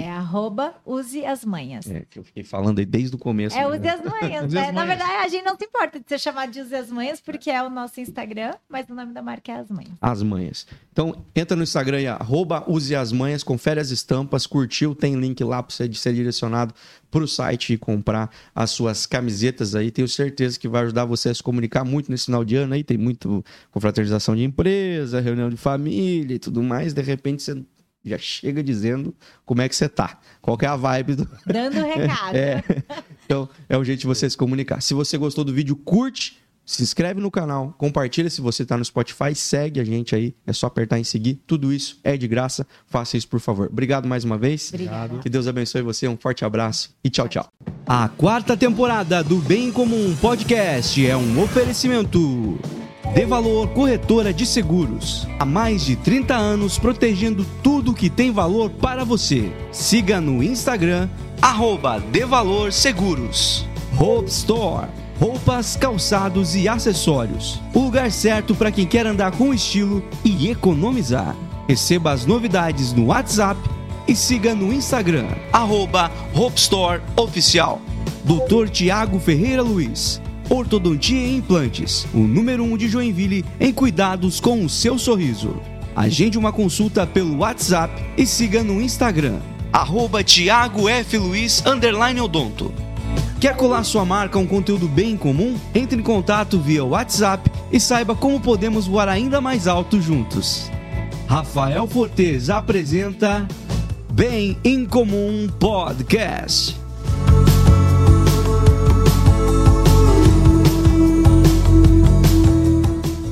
É arroba use as manhas. É, que eu fiquei falando aí desde o começo. É, né? use as manhas. Use as? Na manhas. verdade, a gente não se importa de ser chamado de use as manhas, porque é o nosso Instagram, mas o nome da marca é as manhas. As manhas. Então, entra no Instagram aí, arroba use as manhas, confere as estampas, curtiu, tem link lá para você ser direcionado para o site e comprar as suas camisetas aí. Tenho certeza que vai ajudar você a se comunicar muito nesse final de ano aí. Tem muito confraternização de empresa, reunião de família e tudo mais. De repente você já chega dizendo como é que você tá. Qual que é a vibe do, Dando recado. é. Então, é um jeito de você se comunicar. Se você gostou do vídeo, curte, se inscreve no canal, compartilha se você está no Spotify, segue a gente aí, é só apertar em seguir. Tudo isso é de graça. Faça isso, por favor. Obrigado mais uma vez. Obrigada. Que Deus abençoe você. Um forte abraço e tchau, tchau. A quarta temporada do Bem Comum Podcast é um oferecimento. De Valor Corretora de Seguros. Há mais de 30 anos protegendo tudo que tem valor para você. Siga no Instagram, arroba De Valor Seguros. Hope Store. Roupas, calçados e acessórios. O lugar certo para quem quer andar com estilo e economizar. Receba as novidades no WhatsApp e siga no Instagram, arroba Hope Store Oficial. Tiago Ferreira Luiz. Ortodontia e Implantes, o número 1 um de Joinville em cuidados com o seu sorriso. Agende uma consulta pelo WhatsApp e siga no Instagram, arroba Tiago F. Luiz, odonto. Quer colar sua marca a um conteúdo bem comum? Entre em contato via WhatsApp e saiba como podemos voar ainda mais alto juntos. Rafael Fortes apresenta Bem em Comum Podcast.